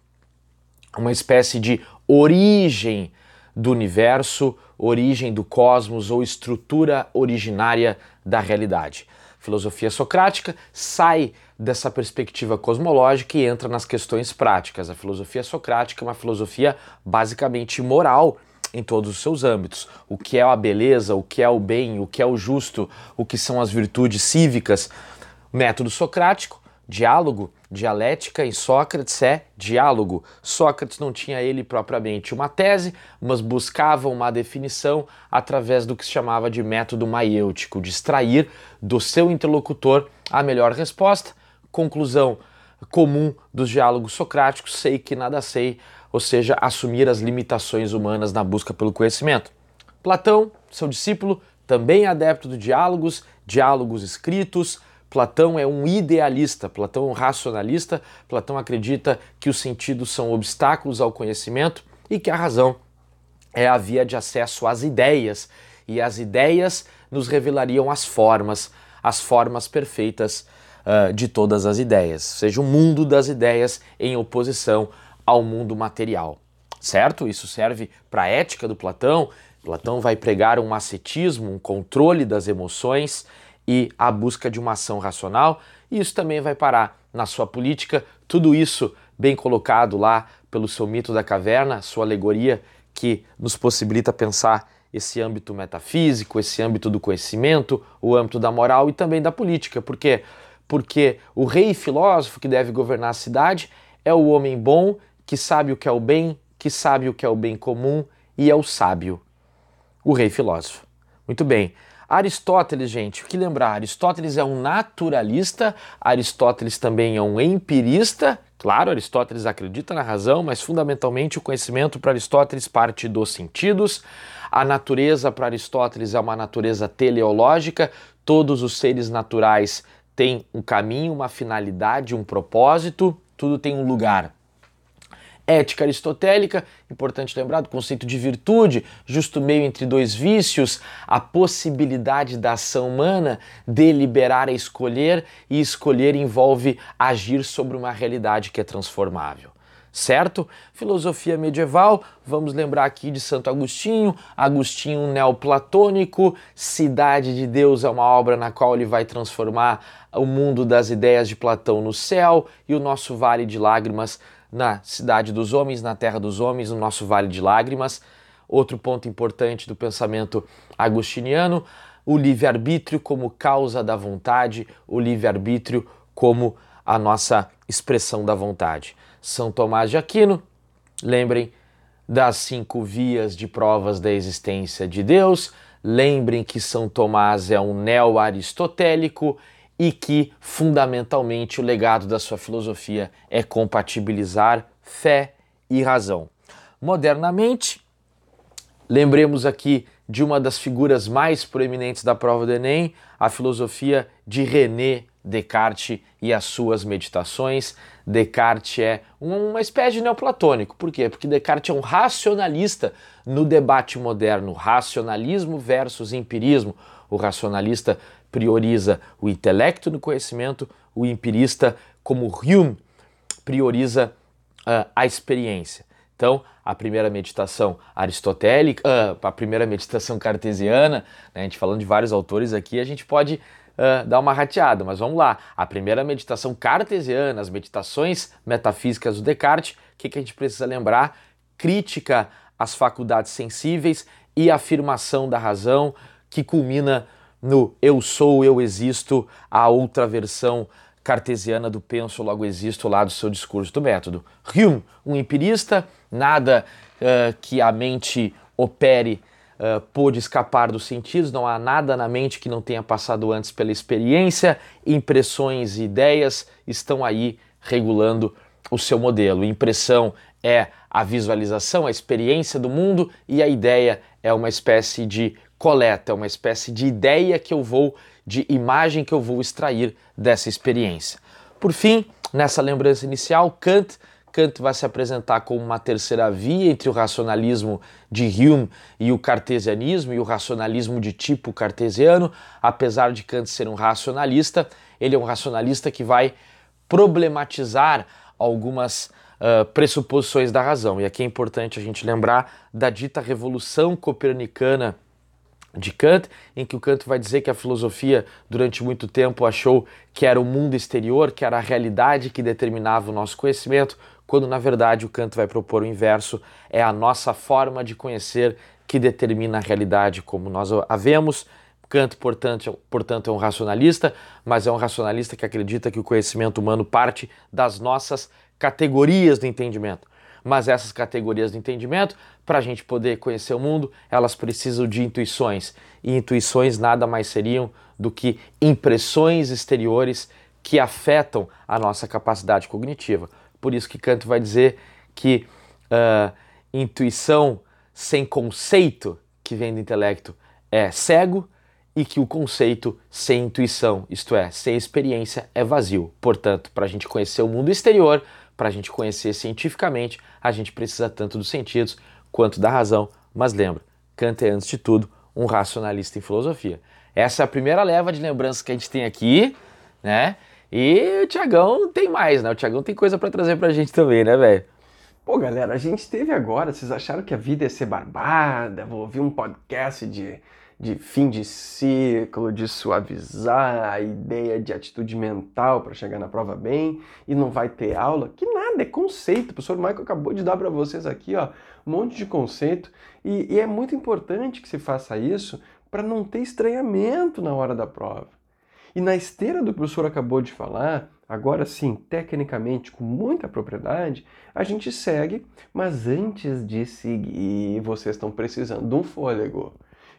uma espécie de origem do universo, origem do cosmos ou estrutura originária da realidade filosofia socrática sai dessa perspectiva cosmológica e entra nas questões práticas. A filosofia socrática é uma filosofia basicamente moral em todos os seus âmbitos. O que é a beleza, o que é o bem, o que é o justo, o que são as virtudes cívicas. Método socrático Diálogo, dialética em Sócrates é diálogo. Sócrates não tinha ele propriamente uma tese, mas buscava uma definição através do que se chamava de método maiêutico, de extrair do seu interlocutor a melhor resposta. Conclusão comum dos diálogos socráticos: sei que nada sei, ou seja, assumir as limitações humanas na busca pelo conhecimento. Platão, seu discípulo, também adepto de diálogos, diálogos escritos Platão é um idealista, Platão é um racionalista, Platão acredita que os sentidos são obstáculos ao conhecimento e que a razão é a via de acesso às ideias, e as ideias nos revelariam as formas, as formas perfeitas uh, de todas as ideias, ou seja, o mundo das ideias em oposição ao mundo material. Certo? Isso serve para a ética do Platão. Platão vai pregar um ascetismo, um controle das emoções e a busca de uma ação racional, e isso também vai parar na sua política, tudo isso bem colocado lá pelo seu mito da caverna, sua alegoria que nos possibilita pensar esse âmbito metafísico, esse âmbito do conhecimento, o âmbito da moral e também da política. Por quê? Porque o rei filósofo que deve governar a cidade é o homem bom que sabe o que é o bem, que sabe o que é o bem comum e é o sábio. O rei filósofo. Muito bem. Aristóteles, gente, o que lembrar? Aristóteles é um naturalista, Aristóteles também é um empirista. Claro, Aristóteles acredita na razão, mas fundamentalmente o conhecimento para Aristóteles parte dos sentidos. A natureza para Aristóteles é uma natureza teleológica, todos os seres naturais têm um caminho, uma finalidade, um propósito, tudo tem um lugar. Ética aristotélica, importante lembrar do conceito de virtude, justo meio entre dois vícios, a possibilidade da ação humana deliberar a escolher, e escolher envolve agir sobre uma realidade que é transformável certo? Filosofia medieval, vamos lembrar aqui de Santo Agostinho, Agostinho neoplatônico, Cidade de Deus é uma obra na qual ele vai transformar o mundo das ideias de Platão no céu e o nosso Vale de Lágrimas na Cidade dos Homens, na Terra dos Homens, no nosso Vale de Lágrimas. Outro ponto importante do pensamento agostiniano, o livre-arbítrio como causa da vontade, o livre-arbítrio como a nossa expressão da vontade. São Tomás de Aquino, lembrem das cinco vias de provas da existência de Deus, lembrem que São Tomás é um neo-aristotélico e que, fundamentalmente, o legado da sua filosofia é compatibilizar fé e razão. Modernamente, lembremos aqui de uma das figuras mais proeminentes da prova do Enem, a filosofia de René Descartes e as suas meditações. Descartes é uma espécie de neoplatônico. Por quê? Porque Descartes é um racionalista no debate moderno, racionalismo versus empirismo. O racionalista prioriza o intelecto no conhecimento, o empirista, como Hume, prioriza uh, a experiência. Então, a primeira meditação aristotélica, uh, a primeira meditação cartesiana, né, a gente falando de vários autores aqui, a gente pode uh, dar uma rateada, mas vamos lá. A primeira meditação cartesiana, as meditações metafísicas do Descartes, o que, que a gente precisa lembrar? Crítica às faculdades sensíveis e afirmação da razão, que culmina no eu sou, eu existo, a outra versão cartesiana do penso, logo existo lá do seu discurso do método. Hume, um empirista, nada uh, que a mente opere uh, pôde escapar dos sentidos, não há nada na mente que não tenha passado antes pela experiência, impressões e ideias estão aí regulando o seu modelo. Impressão é a visualização, a experiência do mundo, e a ideia é uma espécie de coleta, é uma espécie de ideia que eu vou, de imagem que eu vou extrair dessa experiência. Por fim, nessa lembrança inicial, Kant Kant vai se apresentar como uma terceira via entre o racionalismo de Hume e o cartesianismo e o racionalismo de tipo cartesiano. Apesar de Kant ser um racionalista, ele é um racionalista que vai problematizar algumas uh, pressuposições da razão. E aqui é importante a gente lembrar da dita revolução copernicana de Kant, em que o Kant vai dizer que a filosofia durante muito tempo achou que era o mundo exterior, que era a realidade que determinava o nosso conhecimento, quando na verdade o Kant vai propor o inverso, é a nossa forma de conhecer que determina a realidade como nós a vemos. Kant, portanto, portanto, é um racionalista, mas é um racionalista que acredita que o conhecimento humano parte das nossas categorias do entendimento. Mas essas categorias do entendimento, para a gente poder conhecer o mundo, elas precisam de intuições. E intuições nada mais seriam do que impressões exteriores que afetam a nossa capacidade cognitiva. Por isso que Kant vai dizer que uh, intuição sem conceito, que vem do intelecto, é cego, e que o conceito sem intuição, isto é, sem experiência, é vazio. Portanto, para a gente conhecer o mundo exterior, para a gente conhecer cientificamente, a gente precisa tanto dos sentidos quanto da razão. Mas lembra, Kant é, antes de tudo, um racionalista em filosofia. Essa é a primeira leva de lembranças que a gente tem aqui, né? E o Tiagão tem mais, né? O Tiagão tem coisa para trazer pra gente também, né, velho? Pô, galera, a gente teve agora, vocês acharam que a vida ia ser barbada? Vou ouvir um podcast de, de fim de ciclo, de suavizar a ideia de atitude mental para chegar na prova bem e não vai ter aula? Que nada, é conceito. O professor Michael acabou de dar para vocês aqui, ó, um monte de conceito. E, e é muito importante que se faça isso para não ter estranhamento na hora da prova. E na esteira do que o professor acabou de falar, agora sim, tecnicamente, com muita propriedade, a gente segue, mas antes de seguir, vocês estão precisando de um fôlego.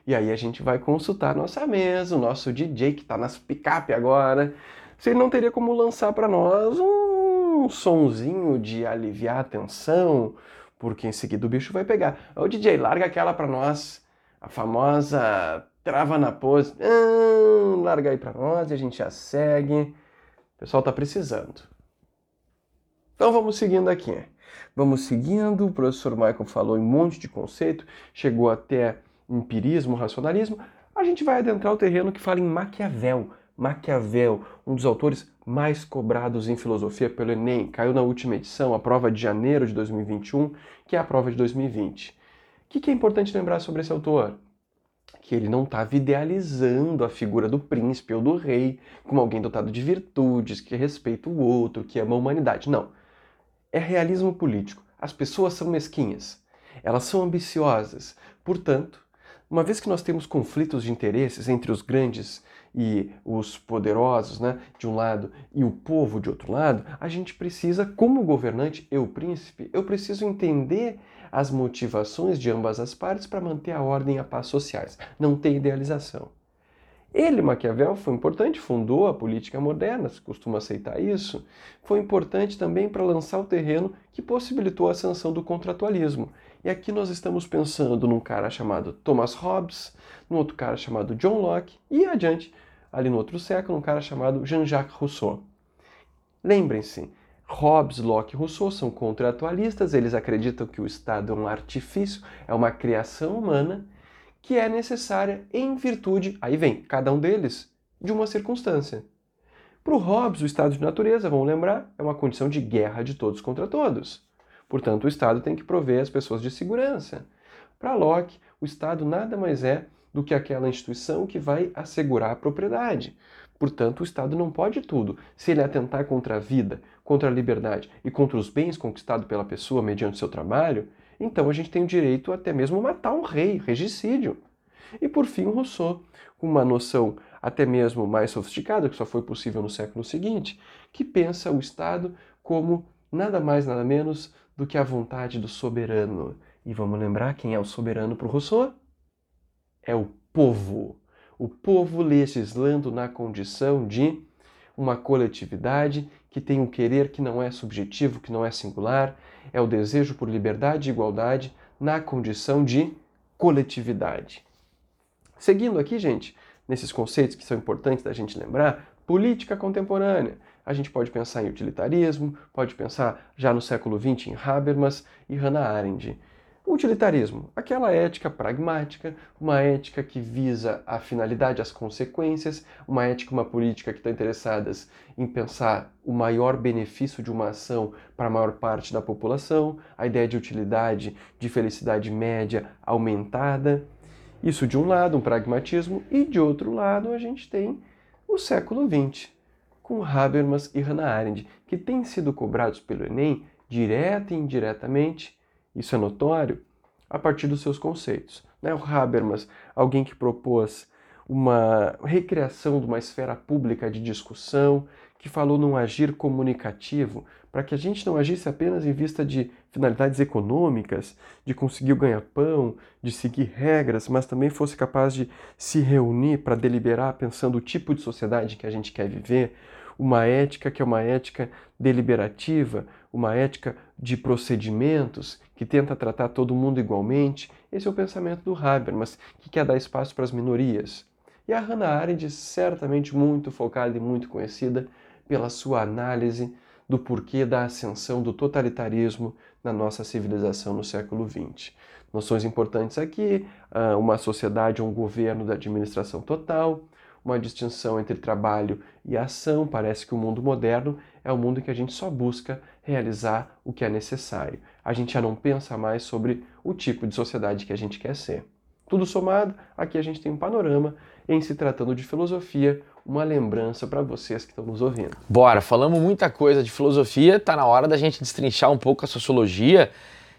E aí a gente vai consultar nossa mesa, o nosso DJ que está nas picape agora. Se ele não teria como lançar para nós um sonzinho de aliviar a tensão, porque em seguida o bicho vai pegar. Ô DJ, larga aquela para nós, a famosa trava na pose, larga aí para nós e a gente já segue. O pessoal tá precisando. Então vamos seguindo aqui. Vamos seguindo, o professor Michael falou em um monte de conceito, chegou até empirismo, racionalismo. A gente vai adentrar o terreno que fala em Maquiavel. Maquiavel, um dos autores mais cobrados em filosofia pelo Enem, caiu na última edição, a prova de janeiro de 2021, que é a prova de 2020. O que é importante lembrar sobre esse autor? que ele não estava idealizando a figura do príncipe ou do rei como alguém dotado de virtudes, que respeita o outro, que ama a humanidade. Não. É realismo político. As pessoas são mesquinhas. Elas são ambiciosas. Portanto, uma vez que nós temos conflitos de interesses entre os grandes e os poderosos, né, de um lado, e o povo de outro lado, a gente precisa, como governante, eu, príncipe, eu preciso entender as motivações de ambas as partes para manter a ordem e a paz sociais. Não tem idealização. Ele, Maquiavel, foi importante, fundou a política moderna, se costuma aceitar isso. Foi importante também para lançar o terreno que possibilitou a ascensão do contratualismo. E aqui nós estamos pensando num cara chamado Thomas Hobbes, num outro cara chamado John Locke e adiante, ali no outro século, um cara chamado Jean-Jacques Rousseau. Lembrem-se, Hobbes, Locke e Rousseau são contratualistas, eles acreditam que o Estado é um artifício, é uma criação humana que é necessária em virtude, aí vem, cada um deles, de uma circunstância. Para o Hobbes, o estado de natureza, vamos lembrar, é uma condição de guerra de todos contra todos. Portanto, o Estado tem que prover as pessoas de segurança. Para Locke, o Estado nada mais é do que aquela instituição que vai assegurar a propriedade. Portanto, o Estado não pode tudo. Se ele atentar contra a vida, contra a liberdade e contra os bens conquistados pela pessoa mediante seu trabalho, então a gente tem o direito até mesmo matar um rei, regicídio. E por fim, Rousseau, com uma noção até mesmo mais sofisticada, que só foi possível no século seguinte, que pensa o Estado como nada mais, nada menos do que a vontade do soberano. E vamos lembrar quem é o soberano para o Rousseau? É o povo o povo legislando na condição de uma coletividade que tem um querer que não é subjetivo, que não é singular, é o desejo por liberdade e igualdade na condição de coletividade. Seguindo aqui, gente, nesses conceitos que são importantes da gente lembrar, política contemporânea. A gente pode pensar em utilitarismo, pode pensar já no século XX em Habermas e Hannah Arendt. Utilitarismo, aquela ética pragmática, uma ética que visa a finalidade, as consequências, uma ética, uma política que estão interessadas em pensar o maior benefício de uma ação para a maior parte da população, a ideia de utilidade, de felicidade média aumentada. Isso de um lado, um pragmatismo, e de outro lado a gente tem o século XX, com Habermas e Hannah Arendt, que têm sido cobrados pelo Enem direta e indiretamente isso é notório a partir dos seus conceitos. Né? O Habermas, alguém que propôs uma recriação de uma esfera pública de discussão, que falou num agir comunicativo, para que a gente não agisse apenas em vista de finalidades econômicas, de conseguir o ganha-pão, de seguir regras, mas também fosse capaz de se reunir para deliberar pensando o tipo de sociedade que a gente quer viver, uma ética que é uma ética deliberativa, uma ética de procedimentos que tenta tratar todo mundo igualmente. Esse é o pensamento do Habermas, que quer dar espaço para as minorias. E a Hannah Arendt, certamente muito focada e muito conhecida pela sua análise do porquê da ascensão do totalitarismo na nossa civilização no século XX. Noções importantes aqui: ah, uma sociedade um governo da administração total, uma distinção entre trabalho e ação. Parece que o mundo moderno é o mundo em que a gente só busca realizar o que é necessário. A gente já não pensa mais sobre o tipo de sociedade que a gente quer ser. Tudo somado, aqui a gente tem um panorama em se tratando de filosofia, uma lembrança para vocês que estão nos ouvindo. Bora, falamos muita coisa de filosofia, tá na hora da gente destrinchar um pouco a sociologia.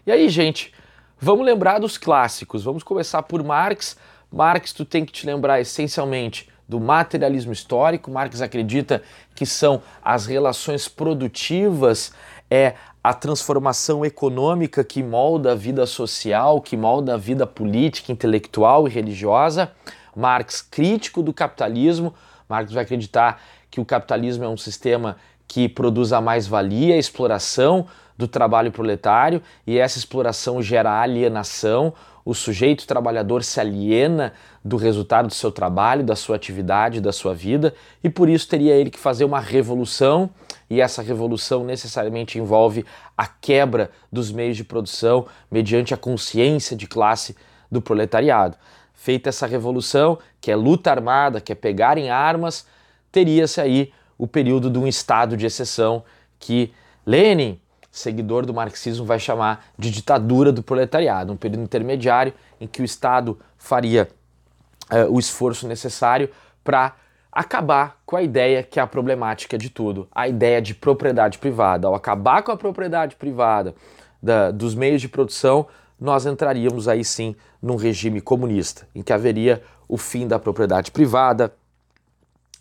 E aí, gente, vamos lembrar dos clássicos. Vamos começar por Marx. Marx, tu tem que te lembrar essencialmente do materialismo histórico. Marx acredita que são as relações produtivas, é a transformação econômica que molda a vida social, que molda a vida política, intelectual e religiosa. Marx, crítico do capitalismo, Marx vai acreditar que o capitalismo é um sistema que produz a mais-valia, a exploração do trabalho proletário, e essa exploração gera alienação, o sujeito trabalhador se aliena do resultado do seu trabalho, da sua atividade, da sua vida, e por isso teria ele que fazer uma revolução, e essa revolução necessariamente envolve a quebra dos meios de produção mediante a consciência de classe do proletariado. Feita essa revolução, que é luta armada, que é pegar em armas, teria-se aí o período de um estado de exceção que Lenin, seguidor do marxismo, vai chamar de ditadura do proletariado, um período intermediário em que o Estado faria uh, o esforço necessário para acabar com a ideia que é a problemática de tudo, a ideia de propriedade privada. Ao acabar com a propriedade privada da, dos meios de produção, nós entraríamos aí sim num regime comunista, em que haveria o fim da propriedade privada,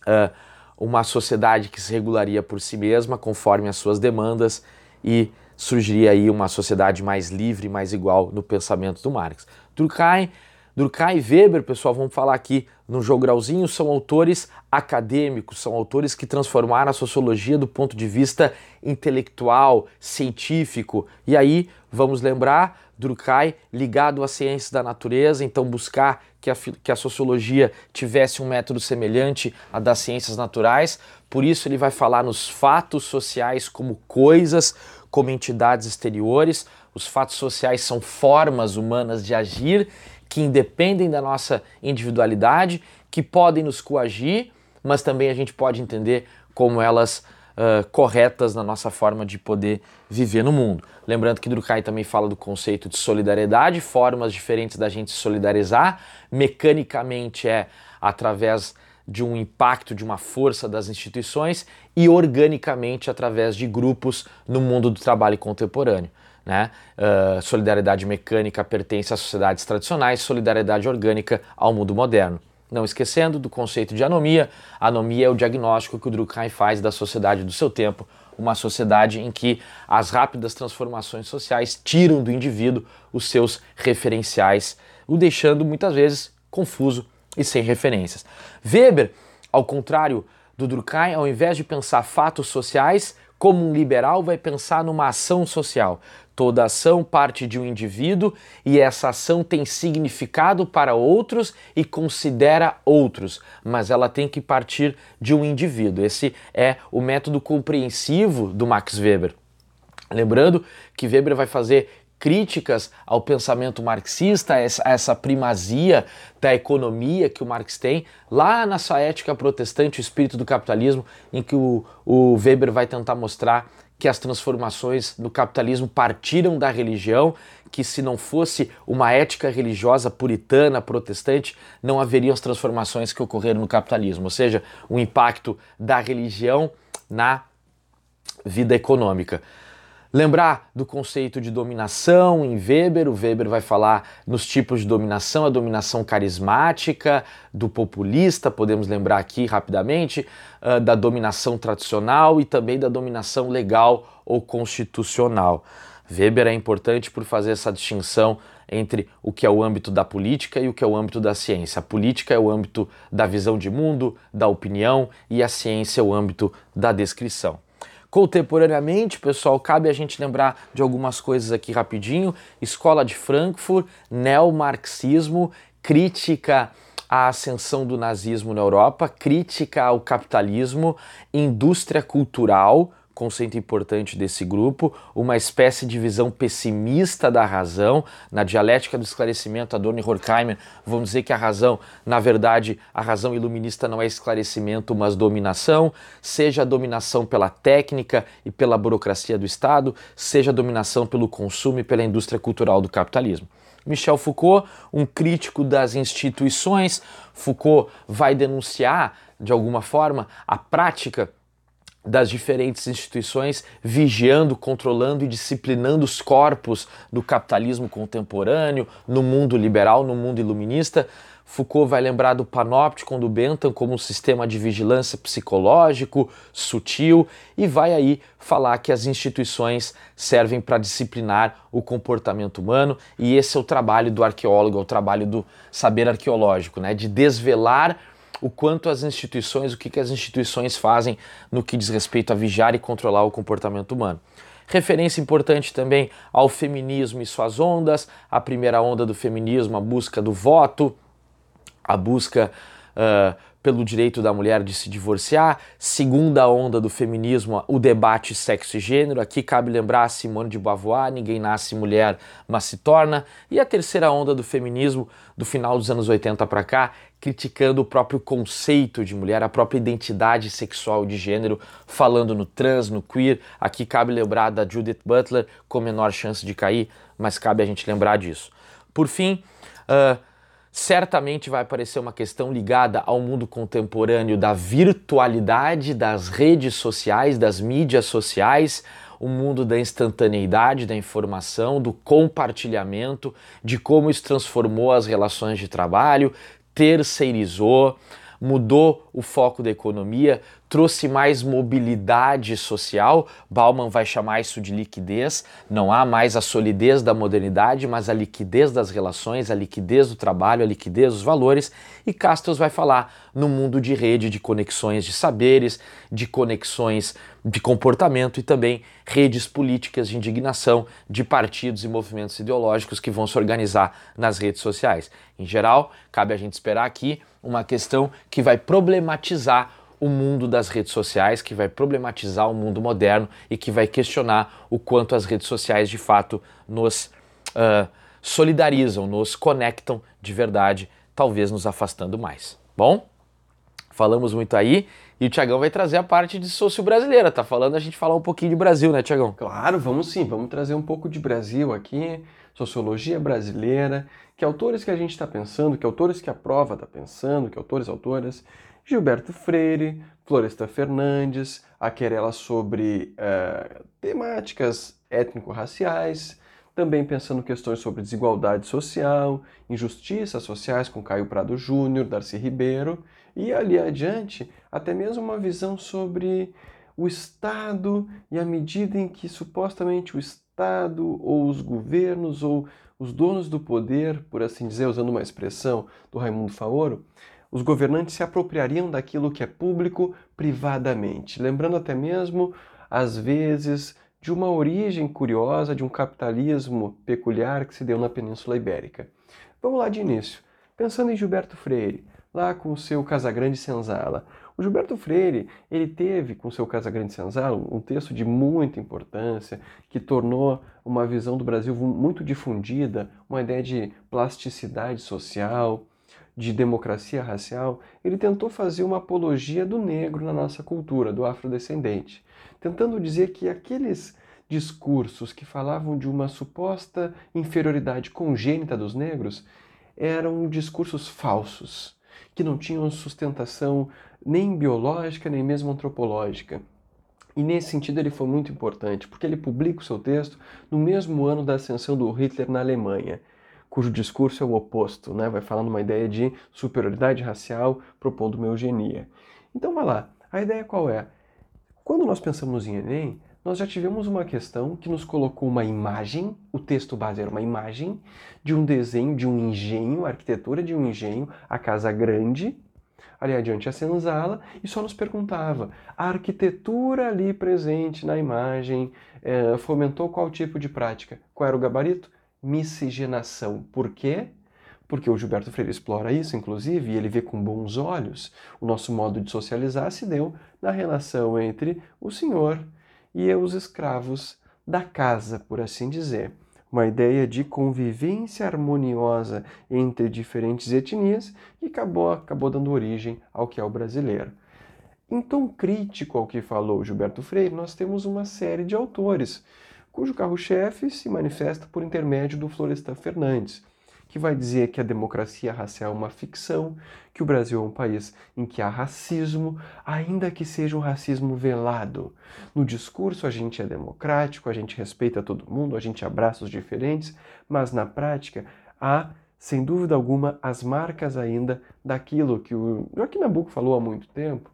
uh, uma sociedade que se regularia por si mesma conforme as suas demandas e surgiria aí uma sociedade mais livre, mais igual no pensamento do Marx. Durkheim, Durkheim e Weber, pessoal, vamos falar aqui no jogralzinho, são autores acadêmicos, são autores que transformaram a sociologia do ponto de vista intelectual, científico. E aí, vamos lembrar, Durkheim ligado às ciências da natureza, então buscar que a, que a sociologia tivesse um método semelhante à das ciências naturais, por isso ele vai falar nos fatos sociais como coisas, como entidades exteriores. Os fatos sociais são formas humanas de agir que independem da nossa individualidade, que podem nos coagir, mas também a gente pode entender como elas uh, corretas na nossa forma de poder viver no mundo. Lembrando que Durkheim também fala do conceito de solidariedade, formas diferentes da gente se solidarizar. Mecanicamente é através de um impacto, de uma força das instituições e organicamente através de grupos no mundo do trabalho contemporâneo. Né? Uh, solidariedade mecânica pertence às sociedades tradicionais, solidariedade orgânica ao mundo moderno. Não esquecendo do conceito de anomia, anomia é o diagnóstico que o Durkheim faz da sociedade do seu tempo, uma sociedade em que as rápidas transformações sociais tiram do indivíduo os seus referenciais, o deixando muitas vezes confuso e sem referências. Weber, ao contrário do Durkheim, ao invés de pensar fatos sociais, como um liberal vai pensar numa ação social. Toda ação parte de um indivíduo e essa ação tem significado para outros e considera outros, mas ela tem que partir de um indivíduo. Esse é o método compreensivo do Max Weber. Lembrando que Weber vai fazer críticas ao pensamento marxista, a essa primazia da economia que o Marx tem, lá na sua ética protestante, o espírito do capitalismo, em que o, Weber vai tentar mostrar que as transformações no capitalismo partiram da religião, que se não fosse uma ética religiosa puritana, protestante, não haveriam as transformações que ocorreram no capitalismo, ou seja, o impacto da religião na vida econômica. Lembrar do conceito de dominação em Weber, o Weber vai falar nos tipos de dominação, a dominação carismática, do populista, podemos lembrar aqui rapidamente, uh, da dominação tradicional e também da dominação legal ou constitucional. Weber é importante por fazer essa distinção entre o que é o âmbito da política e o que é o âmbito da ciência. A política é o âmbito da visão de mundo, da opinião, e a ciência é o âmbito da descrição. Contemporaneamente, pessoal, cabe a gente lembrar de algumas coisas aqui rapidinho. Escola de Frankfurt, neomarxismo, crítica à ascensão do nazismo na Europa, crítica ao capitalismo, indústria cultural, conceito importante desse grupo, uma espécie de visão pessimista da razão. Na dialética do esclarecimento, Adorno e Horkheimer vão dizer que a razão, na verdade, a razão iluminista não é esclarecimento, mas dominação, seja a dominação pela técnica e pela burocracia do Estado, seja a dominação pelo consumo e pela indústria cultural do capitalismo. Michel Foucault, um crítico das instituições, Foucault vai denunciar, de alguma forma, a prática das diferentes instituições vigiando, controlando e disciplinando os corpos do capitalismo contemporâneo, no mundo liberal, no mundo iluminista. Foucault vai lembrar do panóptico do Bentham como um sistema de vigilância psicológico, sutil, e vai aí falar que as instituições servem para disciplinar o comportamento humano, e esse é o trabalho do arqueólogo, é o trabalho do saber arqueológico, né? de desvelar o quanto as instituições, o que, que as instituições fazem no que diz respeito a vigiar e controlar o comportamento humano. Referência importante também ao feminismo e suas ondas, a primeira onda do feminismo, a busca do voto, a busca uh, pelo direito da mulher de se divorciar, segunda onda do feminismo, o debate sexo e gênero. Aqui cabe lembrar Simone de Beauvoir, ninguém nasce mulher, mas se torna. E a terceira onda do feminismo, do final dos anos 80 para cá, criticando o próprio conceito de mulher, a própria identidade sexual de gênero, falando no trans, no queer. Aqui cabe lembrar da Judith Butler, com menor chance de cair, mas cabe a gente lembrar disso. Por fim, uh, certamente vai aparecer uma questão ligada ao mundo contemporâneo da virtualidade, das redes sociais, das mídias sociais, o mundo da instantaneidade da informação, do compartilhamento, de como isso transformou as relações de trabalho, terceirizou, mudou o foco da economia, trouxe mais mobilidade social. Bauman vai chamar isso de liquidez. Não há mais a solidez da modernidade, mas a liquidez das relações, a liquidez do trabalho, a liquidez dos valores. E Castles vai falar no mundo de rede, de conexões de saberes, de conexões de comportamento e também redes políticas de indignação de partidos e movimentos ideológicos que vão se organizar nas redes sociais. Em geral, cabe a gente esperar aqui uma questão que vai problematizar o mundo das redes sociais, que vai problematizar o mundo moderno e que vai questionar o quanto as redes sociais de fato nos uh, solidarizam, nos conectam de verdade, talvez nos afastando mais. Bom, falamos muito aí e o Tiagão vai trazer a parte de sócio brasileira, tá falando a gente falar um pouquinho de Brasil, né, Tiagão? Claro, vamos sim, vamos trazer um pouco de Brasil aqui, sociologia brasileira, que autores que a gente está pensando, que autores que a prova está pensando, que autores, autoras, Gilberto Freire, Floresta Fernandes, a querela sobre uh, temáticas étnico-raciais, também pensando questões sobre desigualdade social, injustiças sociais com Caio Prado Júnior, Darcy Ribeiro, e ali adiante até mesmo uma visão sobre o Estado e a medida em que supostamente o Estado ou os governos ou os donos do poder, por assim dizer, usando uma expressão do Raimundo Faoro, os governantes se apropriariam daquilo que é público privadamente, lembrando até mesmo, às vezes, de uma origem curiosa de um capitalismo peculiar que se deu na Península Ibérica. Vamos lá de início. Pensando em Gilberto Freire, lá com o seu Casagrande Senzala. O Gilberto Freire, ele teve com o seu Casagrande Senzala um texto de muita importância, que tornou uma visão do Brasil muito difundida, uma ideia de plasticidade social, de democracia racial, ele tentou fazer uma apologia do negro na nossa cultura, do afrodescendente, tentando dizer que aqueles discursos que falavam de uma suposta inferioridade congênita dos negros eram discursos falsos, que não tinham sustentação nem biológica nem mesmo antropológica. E nesse sentido ele foi muito importante, porque ele publica o seu texto no mesmo ano da ascensão do Hitler na Alemanha cujo discurso é o oposto, né? vai falando uma ideia de superioridade racial, propondo uma eugenia. Então vai lá, a ideia qual é? Quando nós pensamos em Enem, nós já tivemos uma questão que nos colocou uma imagem, o texto base era uma imagem de um desenho de um engenho, a arquitetura de um engenho, a casa grande, ali adiante a senzala, e só nos perguntava, a arquitetura ali presente na imagem é, fomentou qual tipo de prática? Qual era o gabarito? Miscigenação. Por quê? Porque o Gilberto Freire explora isso, inclusive, e ele vê com bons olhos o nosso modo de socializar se deu na relação entre o senhor e os escravos da casa, por assim dizer. Uma ideia de convivência harmoniosa entre diferentes etnias que acabou, acabou dando origem ao que é o brasileiro. Em tom crítico ao que falou Gilberto Freire, nós temos uma série de autores cujo carro-chefe se manifesta por intermédio do Florestan Fernandes, que vai dizer que a democracia racial é uma ficção, que o Brasil é um país em que há racismo, ainda que seja um racismo velado. No discurso a gente é democrático, a gente respeita todo mundo, a gente abraça os diferentes, mas na prática há, sem dúvida alguma, as marcas ainda daquilo que o Joaquim Nabuco falou há muito tempo,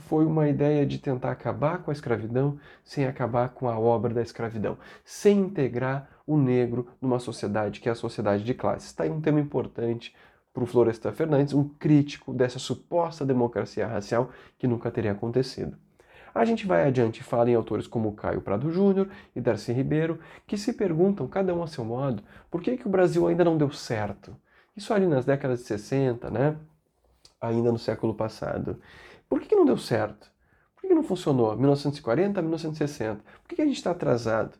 foi uma ideia de tentar acabar com a escravidão sem acabar com a obra da escravidão, sem integrar o negro numa sociedade que é a sociedade de classes. Está aí um tema importante para o Florestan Fernandes, um crítico dessa suposta democracia racial que nunca teria acontecido. A gente vai adiante e fala em autores como Caio Prado Júnior e Darcy Ribeiro, que se perguntam, cada um a seu modo, por que, que o Brasil ainda não deu certo? Isso ali nas décadas de 60, né? ainda no século passado. Por que, que não deu certo? Por que, que não funcionou? 1940 1960? Por que, que a gente está atrasado?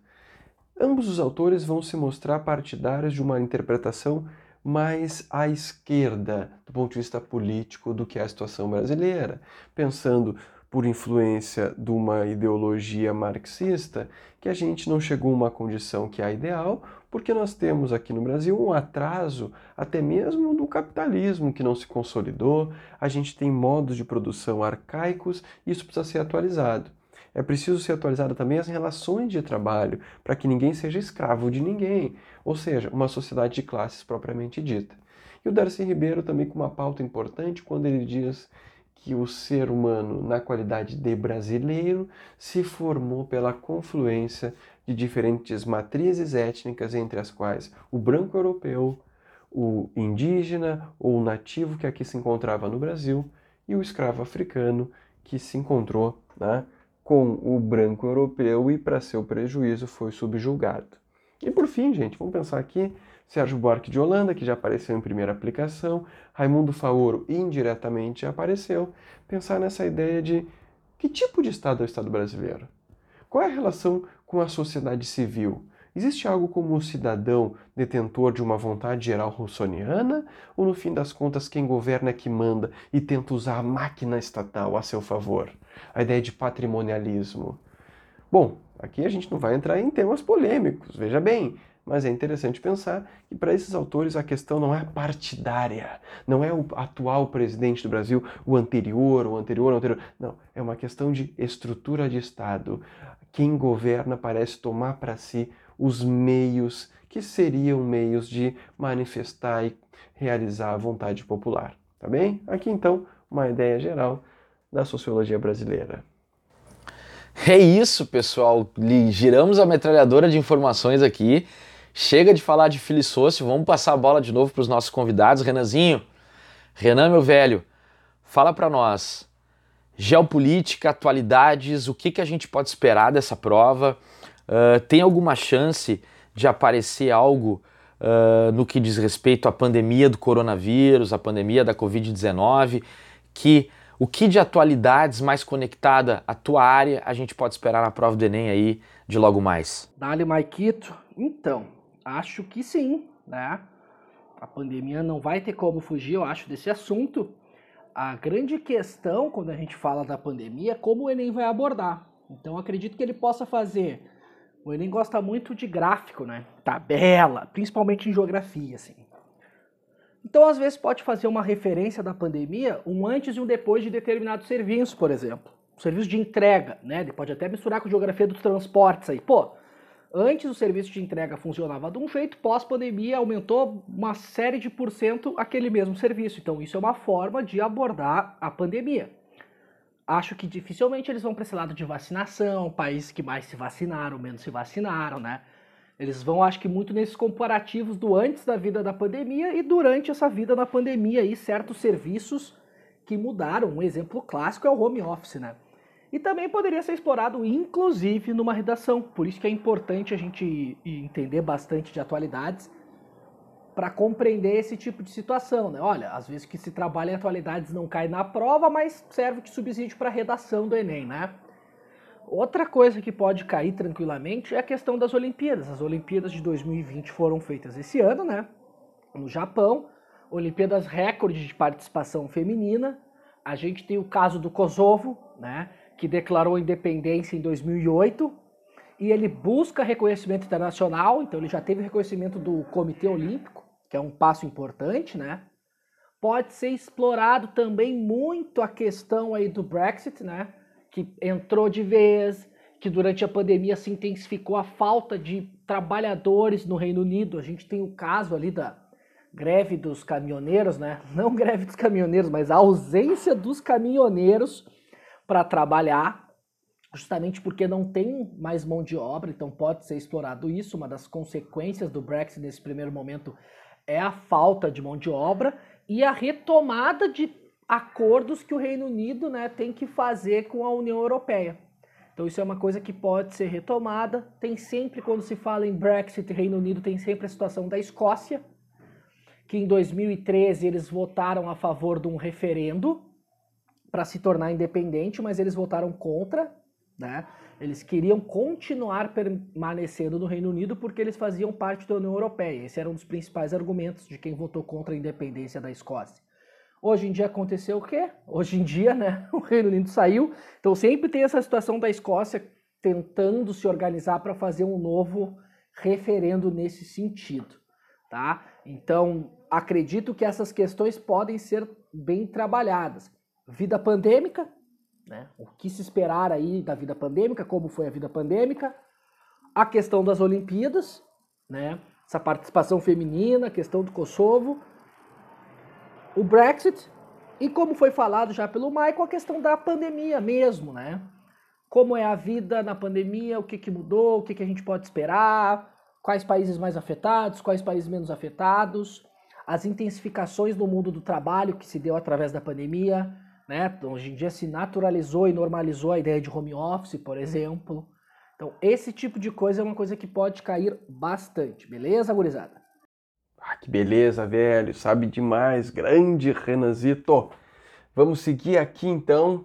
Ambos os autores vão se mostrar partidários de uma interpretação mais à esquerda do ponto de vista político do que é a situação brasileira, pensando por influência de uma ideologia marxista que a gente não chegou a uma condição que é a ideal, porque nós temos aqui no Brasil um atraso até mesmo do capitalismo que não se consolidou, a gente tem modos de produção arcaicos isso precisa ser atualizado. É preciso ser atualizado também as relações de trabalho, para que ninguém seja escravo de ninguém, ou seja, uma sociedade de classes propriamente dita. E o Darcy Ribeiro também com uma pauta importante quando ele diz que o ser humano, na qualidade de brasileiro, se formou pela confluência de diferentes matrizes étnicas, entre as quais o branco europeu, o indígena ou nativo que aqui se encontrava no Brasil e o escravo africano que se encontrou né, com o branco europeu e, para seu prejuízo, foi subjugado. E por fim, gente, vamos pensar aqui Sérgio Buarque de Holanda, que já apareceu em primeira aplicação, Raimundo Faoro indiretamente apareceu, pensar nessa ideia de que tipo de Estado é o Estado brasileiro? Qual é a relação com a sociedade civil? Existe algo como o cidadão detentor de uma vontade geral russoniana? Ou no fim das contas quem governa é que manda e tenta usar a máquina estatal a seu favor? A ideia de patrimonialismo. Bom, aqui a gente não vai entrar em temas polêmicos, veja bem, mas é interessante pensar que para esses autores a questão não é partidária, não é o atual presidente do Brasil, o anterior, o anterior, o anterior. Não, é uma questão de estrutura de Estado. Quem governa parece tomar para si os meios que seriam meios de manifestar e realizar a vontade popular. Tá bem? Aqui então uma ideia geral da sociologia brasileira. É isso, pessoal. Giramos a metralhadora de informações aqui. Chega de falar de Filissócio, vamos passar a bola de novo para os nossos convidados. Renanzinho, Renan, meu velho, fala para nós. Geopolítica, atualidades, o que, que a gente pode esperar dessa prova? Uh, tem alguma chance de aparecer algo uh, no que diz respeito à pandemia do coronavírus, à pandemia da Covid-19, que o que de atualidades mais conectada à tua área a gente pode esperar na prova do Enem aí de logo mais? Dali, Maikito. Então, Acho que sim, né? A pandemia não vai ter como fugir, eu acho, desse assunto. A grande questão quando a gente fala da pandemia é como o Enem vai abordar. Então acredito que ele possa fazer. O Enem gosta muito de gráfico, né? Tabela, principalmente em geografia, assim. Então, às vezes, pode fazer uma referência da pandemia, um antes e um depois de determinado serviço, por exemplo. serviço de entrega, né? Ele pode até misturar com geografia dos transportes aí. Pô, Antes o serviço de entrega funcionava de um jeito, pós-pandemia aumentou uma série de porcento aquele mesmo serviço. Então isso é uma forma de abordar a pandemia. Acho que dificilmente eles vão para esse lado de vacinação, países que mais se vacinaram, menos se vacinaram, né? Eles vão, acho que, muito nesses comparativos do antes da vida da pandemia e durante essa vida da pandemia e certos serviços que mudaram. Um exemplo clássico é o home office, né? E também poderia ser explorado, inclusive, numa redação. Por isso que é importante a gente entender bastante de atualidades para compreender esse tipo de situação. Né? Olha, às vezes que se trabalha em atualidades não cai na prova, mas serve de subsídio para a redação do Enem, né? Outra coisa que pode cair tranquilamente é a questão das Olimpíadas. As Olimpíadas de 2020 foram feitas esse ano, né? No Japão. Olimpíadas recorde de participação feminina. A gente tem o caso do Kosovo, né? Que declarou independência em 2008 e ele busca reconhecimento internacional, então ele já teve reconhecimento do Comitê Olímpico, que é um passo importante, né? Pode ser explorado também muito a questão aí do Brexit, né? Que entrou de vez, que durante a pandemia se intensificou a falta de trabalhadores no Reino Unido. A gente tem o caso ali da greve dos caminhoneiros, né? <laughs> Não greve dos caminhoneiros, mas a ausência dos caminhoneiros para trabalhar, justamente porque não tem mais mão de obra, então pode ser explorado isso. Uma das consequências do Brexit nesse primeiro momento é a falta de mão de obra e a retomada de acordos que o Reino Unido né, tem que fazer com a União Europeia. Então isso é uma coisa que pode ser retomada. Tem sempre, quando se fala em Brexit, Reino Unido, tem sempre a situação da Escócia, que em 2013 eles votaram a favor de um referendo para se tornar independente, mas eles votaram contra, né? Eles queriam continuar permanecendo no Reino Unido porque eles faziam parte da União Europeia. Esse era um dos principais argumentos de quem votou contra a independência da Escócia. Hoje em dia aconteceu o quê? Hoje em dia, né, <laughs> o Reino Unido saiu. Então sempre tem essa situação da Escócia tentando se organizar para fazer um novo referendo nesse sentido, tá? Então, acredito que essas questões podem ser bem trabalhadas. Vida pandêmica, né? O que se esperar aí da vida pandêmica, como foi a vida pandêmica, a questão das Olimpíadas, né? Essa participação feminina, a questão do Kosovo, o Brexit e como foi falado já pelo Michael, a questão da pandemia mesmo, né? Como é a vida na pandemia, o que, que mudou, o que, que a gente pode esperar, quais países mais afetados, quais países menos afetados, as intensificações no mundo do trabalho que se deu através da pandemia, né? Hoje em dia se naturalizou e normalizou a ideia de home office, por exemplo. Então, esse tipo de coisa é uma coisa que pode cair bastante, beleza, gurizada? Ah, que beleza, velho, sabe demais, grande Renanzito. Vamos seguir aqui então.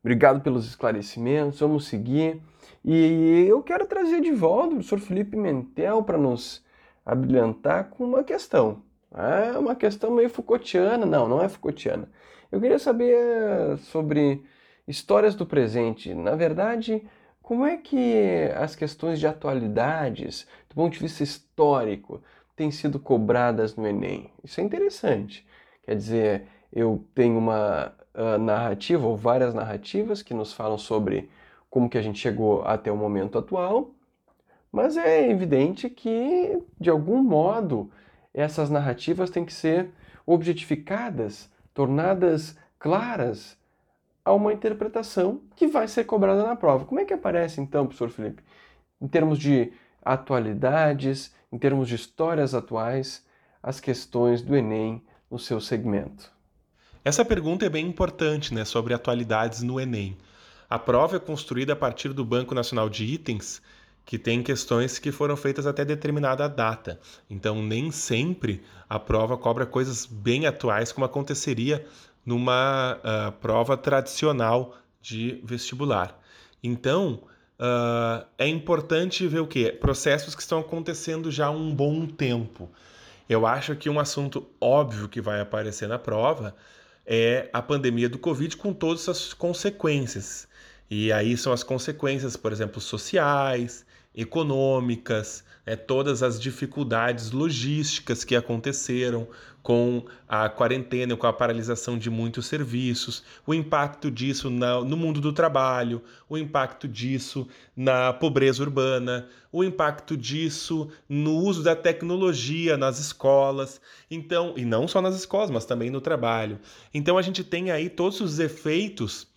Obrigado pelos esclarecimentos, vamos seguir. E eu quero trazer de volta o professor Felipe Mentel para nos abrilhantar com uma questão. É uma questão meio Foucaultiana. Não, não é Foucaultiana. Eu queria saber sobre histórias do presente. Na verdade, como é que as questões de atualidades, do ponto de vista histórico, têm sido cobradas no Enem? Isso é interessante. Quer dizer, eu tenho uma uh, narrativa ou várias narrativas que nos falam sobre como que a gente chegou até o momento atual, mas é evidente que, de algum modo, essas narrativas têm que ser objetificadas tornadas claras a uma interpretação que vai ser cobrada na prova. Como é que aparece então, professor Felipe, em termos de atualidades, em termos de histórias atuais, as questões do Enem no seu segmento? Essa pergunta é bem importante, né, sobre atualidades no Enem. A prova é construída a partir do Banco Nacional de Itens, que tem questões que foram feitas até determinada data. Então, nem sempre a prova cobra coisas bem atuais, como aconteceria numa uh, prova tradicional de vestibular. Então, uh, é importante ver o que? Processos que estão acontecendo já há um bom tempo. Eu acho que um assunto óbvio que vai aparecer na prova é a pandemia do Covid com todas as consequências. E aí são as consequências, por exemplo, sociais, econômicas, né, todas as dificuldades logísticas que aconteceram com a quarentena, com a paralisação de muitos serviços, o impacto disso na, no mundo do trabalho, o impacto disso na pobreza urbana, o impacto disso no uso da tecnologia nas escolas, então, e não só nas escolas, mas também no trabalho. Então a gente tem aí todos os efeitos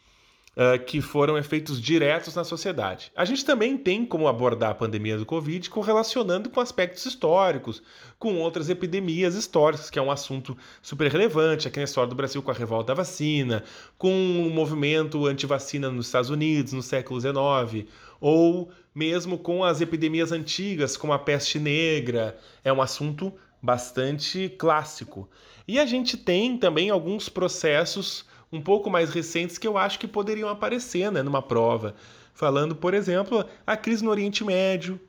uh, que foram efeitos diretos na sociedade. A gente também tem como abordar a pandemia do Covid correlacionando com aspectos históricos, com outras epidemias históricas, que é um assunto super relevante aqui na história do Brasil com a revolta da vacina, com o movimento anti-vacina nos Estados Unidos no século XIX, ou mesmo com as epidemias antigas, como a peste negra. É um assunto bastante clássico. E a gente tem também alguns processos um pouco mais recentes que eu acho que poderiam aparecer né, numa prova. Falando, por exemplo, a crise no Oriente Médio,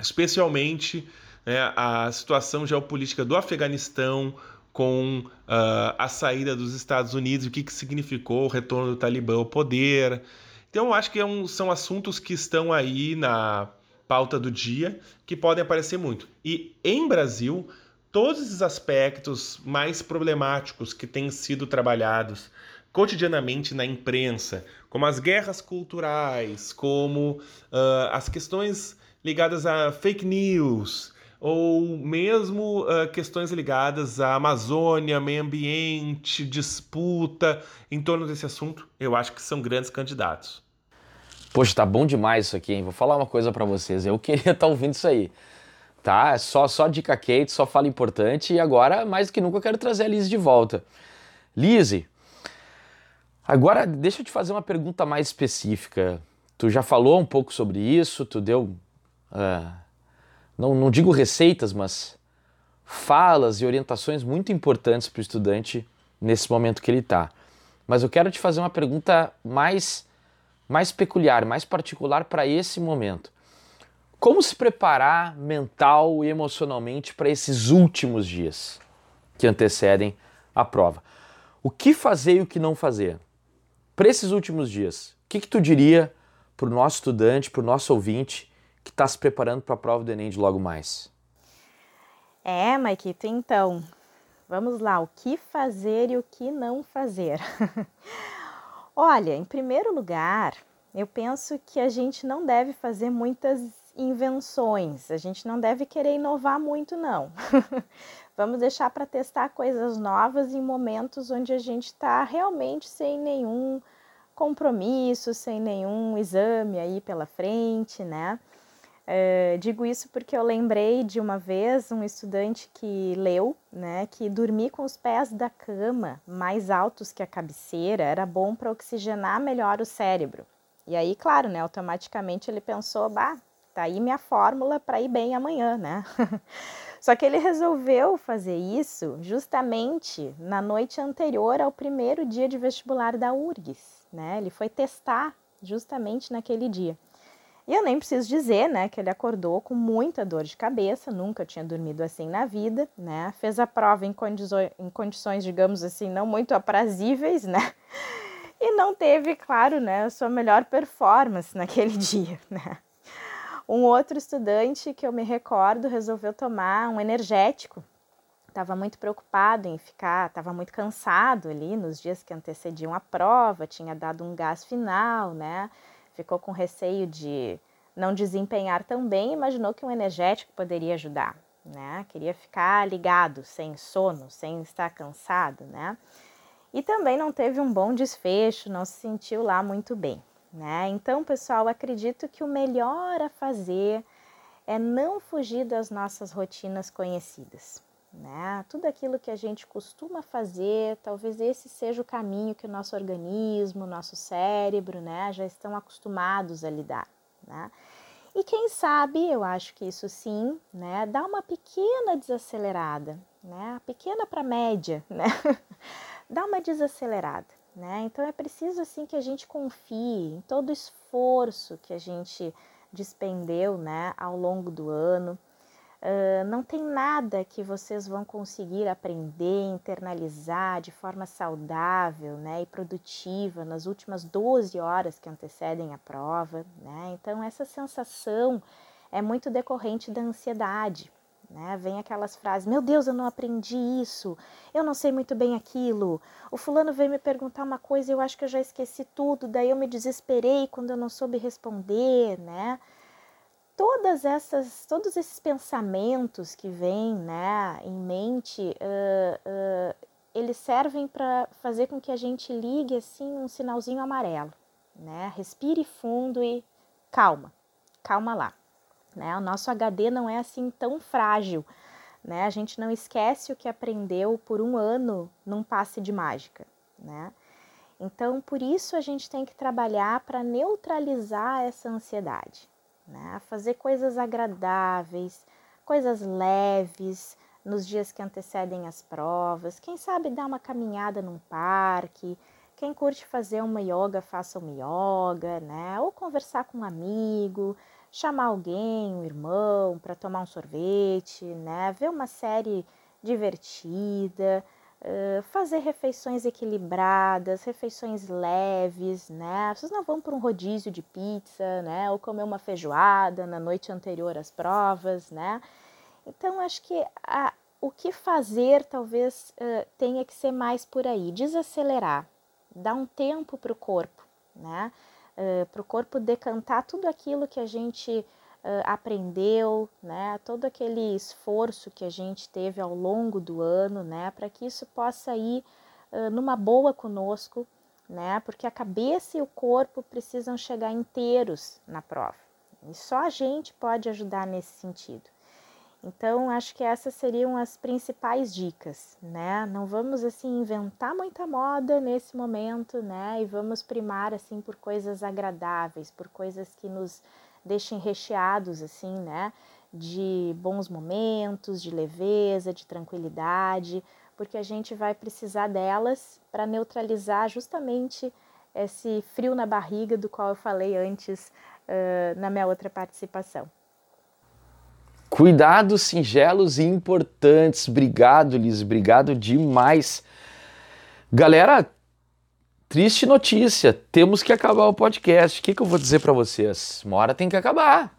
especialmente né, a situação geopolítica do Afeganistão com uh, a saída dos Estados Unidos, o que, que significou o retorno do Talibã ao poder. Então, eu acho que é um, são assuntos que estão aí na pauta do dia que podem aparecer muito. E em Brasil, todos esses aspectos mais problemáticos que têm sido trabalhados cotidianamente na imprensa, como as guerras culturais, como uh, as questões ligadas a fake news, ou mesmo uh, questões ligadas à Amazônia, meio ambiente, disputa em torno desse assunto, eu acho que são grandes candidatos. Poxa, tá bom demais isso aqui, hein? Vou falar uma coisa para vocês. Eu <laughs> queria estar tá ouvindo isso aí. Tá? Só, só dica quente, só fala importante. E agora, mais do que nunca, eu quero trazer a Liz de volta. Lise, Agora, deixa eu te fazer uma pergunta mais específica. Tu já falou um pouco sobre isso, tu deu, uh, não, não digo receitas, mas falas e orientações muito importantes para o estudante nesse momento que ele está. Mas eu quero te fazer uma pergunta mais, mais peculiar, mais particular para esse momento. Como se preparar mental e emocionalmente para esses últimos dias que antecedem a prova? O que fazer e o que não fazer? Para esses últimos dias, o que, que tu diria para o nosso estudante, para o nosso ouvinte que está se preparando para a prova do Enem de logo mais? É, Maikito, então, vamos lá, o que fazer e o que não fazer? <laughs> Olha, em primeiro lugar, eu penso que a gente não deve fazer muitas invenções, a gente não deve querer inovar muito, não. <laughs> Vamos deixar para testar coisas novas em momentos onde a gente está realmente sem nenhum compromisso, sem nenhum exame aí pela frente, né? É, digo isso porque eu lembrei de uma vez um estudante que leu, né, que dormir com os pés da cama mais altos que a cabeceira era bom para oxigenar melhor o cérebro. E aí, claro, né, automaticamente ele pensou, bah, tá aí minha fórmula para ir bem amanhã, né? <laughs> Só que ele resolveu fazer isso justamente na noite anterior ao primeiro dia de vestibular da URGS, né? Ele foi testar justamente naquele dia. E eu nem preciso dizer, né, que ele acordou com muita dor de cabeça, nunca tinha dormido assim na vida, né? Fez a prova em, em condições, digamos assim, não muito aprazíveis, né? <laughs> E não teve, claro, né, a sua melhor performance <laughs> naquele dia, né? Um outro estudante que eu me recordo resolveu tomar um energético. Estava muito preocupado em ficar, estava muito cansado ali nos dias que antecediam a prova, tinha dado um gás final, né? Ficou com receio de não desempenhar tão bem, imaginou que um energético poderia ajudar, né? Queria ficar ligado, sem sono, sem estar cansado, né? E também não teve um bom desfecho, não se sentiu lá muito bem. Né? Então, pessoal, acredito que o melhor a fazer é não fugir das nossas rotinas conhecidas. Né? Tudo aquilo que a gente costuma fazer, talvez esse seja o caminho que o nosso organismo, nosso cérebro, né, já estão acostumados a lidar. Né? E quem sabe, eu acho que isso sim, né, dá uma pequena desacelerada, né, pequena para média, né, <laughs> dá uma desacelerada. Né? Então é preciso assim que a gente confie em todo o esforço que a gente despendeu né, ao longo do ano. Uh, não tem nada que vocês vão conseguir aprender, internalizar de forma saudável né, e produtiva nas últimas 12 horas que antecedem a prova. Né? Então, essa sensação é muito decorrente da ansiedade. Né? Vem aquelas frases: Meu Deus, eu não aprendi isso, eu não sei muito bem aquilo. O fulano veio me perguntar uma coisa e eu acho que eu já esqueci tudo, daí eu me desesperei quando eu não soube responder, né? Todas essas, todos esses pensamentos que vêm né, em mente, uh, uh, eles servem para fazer com que a gente ligue assim um sinalzinho amarelo, né? Respire fundo e calma, calma lá. Né? O nosso HD não é assim tão frágil. Né? A gente não esquece o que aprendeu por um ano num passe de mágica. Né? Então, por isso a gente tem que trabalhar para neutralizar essa ansiedade, né? fazer coisas agradáveis, coisas leves nos dias que antecedem as provas. Quem sabe dar uma caminhada num parque. Quem curte fazer uma yoga, faça uma yoga, né? Ou conversar com um amigo, chamar alguém, um irmão, para tomar um sorvete, né? Ver uma série divertida, uh, fazer refeições equilibradas, refeições leves, né? Vocês não vão para um rodízio de pizza, né? Ou comer uma feijoada na noite anterior às provas, né? Então, acho que a, o que fazer talvez uh, tenha que ser mais por aí, desacelerar, dar um tempo para o corpo, né? Uh, para o corpo decantar tudo aquilo que a gente uh, aprendeu, né? Todo aquele esforço que a gente teve ao longo do ano, né? Para que isso possa ir uh, numa boa conosco, né? Porque a cabeça e o corpo precisam chegar inteiros na prova. E só a gente pode ajudar nesse sentido. Então, acho que essas seriam as principais dicas, né? Não vamos assim inventar muita moda nesse momento, né? E vamos primar assim por coisas agradáveis, por coisas que nos deixem recheados assim, né? De bons momentos, de leveza, de tranquilidade, porque a gente vai precisar delas para neutralizar justamente esse frio na barriga do qual eu falei antes uh, na minha outra participação. Cuidados singelos e importantes. Obrigado, Liz. Obrigado demais. Galera, triste notícia. Temos que acabar o podcast. O que, que eu vou dizer para vocês? Uma hora tem que acabar.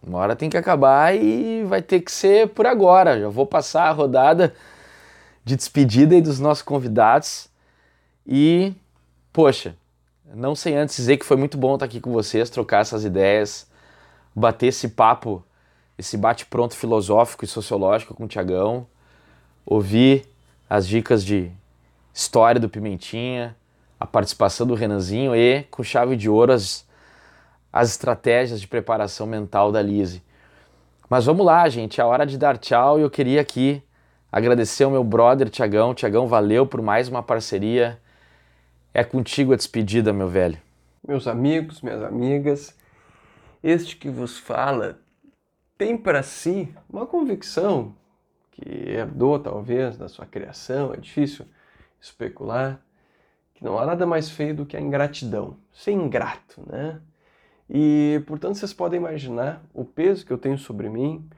Uma hora tem que acabar e vai ter que ser por agora. Já vou passar a rodada de despedida aí dos nossos convidados. E, poxa, não sei antes dizer que foi muito bom estar aqui com vocês, trocar essas ideias, bater esse papo esse bate-pronto filosófico e sociológico com o Tiagão, ouvir as dicas de história do Pimentinha, a participação do Renanzinho e, com chave de ouro, as, as estratégias de preparação mental da Lise. Mas vamos lá, gente, é hora de dar tchau e eu queria aqui agradecer ao meu brother Tiagão. Tiagão, valeu por mais uma parceria. É contigo a despedida, meu velho. Meus amigos, minhas amigas, este que vos fala tem para si uma convicção que herdou talvez da sua criação, é difícil especular, que não há nada mais feio do que a ingratidão, ser ingrato, né? E, portanto, vocês podem imaginar o peso que eu tenho sobre mim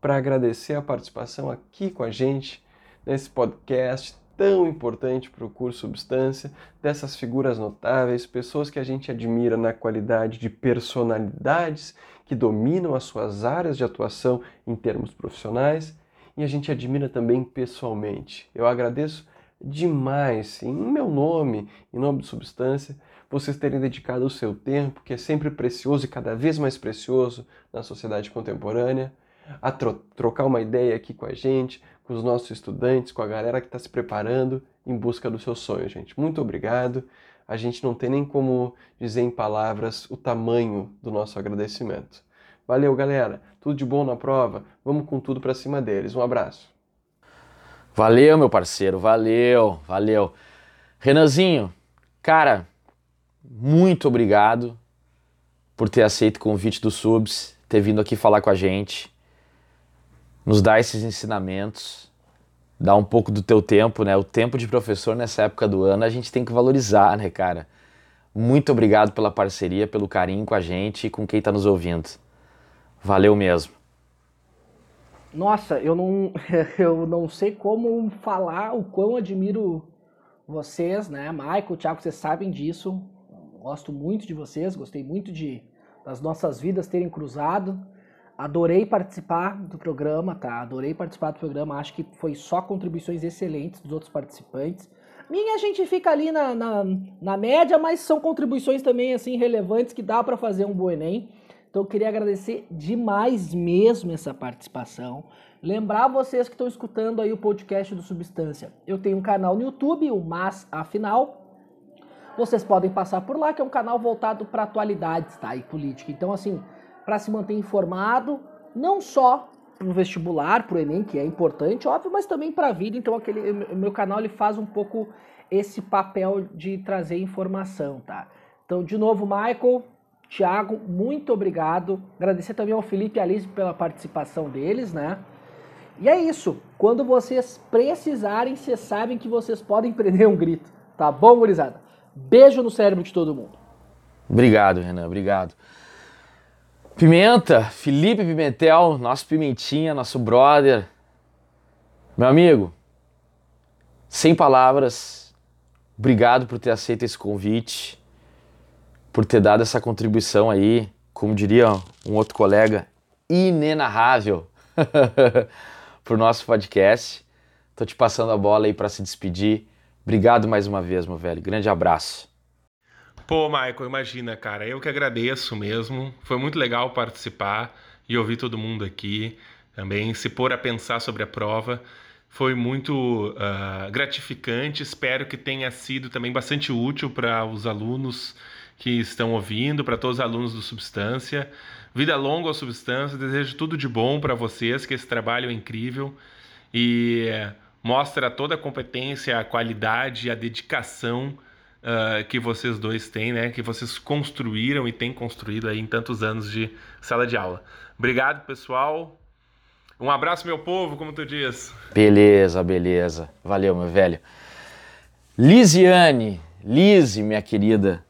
para agradecer a participação aqui com a gente nesse podcast tão importante para o curso Substância, dessas figuras notáveis, pessoas que a gente admira na qualidade de personalidades que dominam as suas áreas de atuação em termos profissionais e a gente admira também pessoalmente. Eu agradeço demais, em meu nome, em nome de Substância, vocês terem dedicado o seu tempo, que é sempre precioso e cada vez mais precioso na sociedade contemporânea, a tro trocar uma ideia aqui com a gente, com os nossos estudantes, com a galera que está se preparando em busca do seu sonho, gente. Muito obrigado a gente não tem nem como dizer em palavras o tamanho do nosso agradecimento. Valeu, galera. Tudo de bom na prova. Vamos com tudo para cima deles. Um abraço. Valeu, meu parceiro. Valeu, valeu. Renanzinho, cara, muito obrigado por ter aceito o convite do Subs, ter vindo aqui falar com a gente, nos dar esses ensinamentos dar um pouco do teu tempo, né? O tempo de professor nessa época do ano a gente tem que valorizar, né, cara? Muito obrigado pela parceria, pelo carinho com a gente e com quem está nos ouvindo. Valeu mesmo. Nossa, eu não, <laughs> eu não sei como falar o quão admiro vocês, né? Michael, Thiago, vocês sabem disso. Gosto muito de vocês, gostei muito de das nossas vidas terem cruzado. Adorei participar do programa, tá? Adorei participar do programa. Acho que foi só contribuições excelentes dos outros participantes. Minha gente fica ali na, na, na média, mas são contribuições também assim relevantes que dá para fazer um bom Enem. Então eu queria agradecer demais mesmo essa participação. Lembrar vocês que estão escutando aí o podcast do Substância. Eu tenho um canal no YouTube, o Mas Afinal. Vocês podem passar por lá, que é um canal voltado para atualidades, tá? E política. Então, assim, para se manter informado, não só para o vestibular, para o Enem, que é importante, óbvio, mas também para a vida. Então, aquele meu canal ele faz um pouco esse papel de trazer informação, tá? Então, de novo, Michael, Thiago, muito obrigado. Agradecer também ao Felipe e Alice pela participação deles, né? E é isso. Quando vocês precisarem, vocês sabem que vocês podem <laughs> prender um grito. Tá bom, gurizada? Beijo no cérebro de todo mundo. Obrigado, Renan. Obrigado. Pimenta, Felipe Pimentel, nosso Pimentinha, nosso brother. Meu amigo, sem palavras, obrigado por ter aceito esse convite, por ter dado essa contribuição aí, como diria um outro colega, inenarrável <laughs> para o nosso podcast. Tô te passando a bola aí para se despedir. Obrigado mais uma vez, meu velho. Grande abraço. Pô, Michael, imagina, cara, eu que agradeço mesmo. Foi muito legal participar e ouvir todo mundo aqui também, se pôr a pensar sobre a prova. Foi muito uh, gratificante. Espero que tenha sido também bastante útil para os alunos que estão ouvindo, para todos os alunos do Substância. Vida longa ao Substância, desejo tudo de bom para vocês, que esse trabalho é incrível e mostra toda a competência, a qualidade, a dedicação uh, que vocês dois têm, né? Que vocês construíram e têm construído aí em tantos anos de sala de aula. Obrigado, pessoal. Um abraço, meu povo, como tu diz. Beleza, beleza. Valeu, meu velho. Lisiane, Lise, minha querida,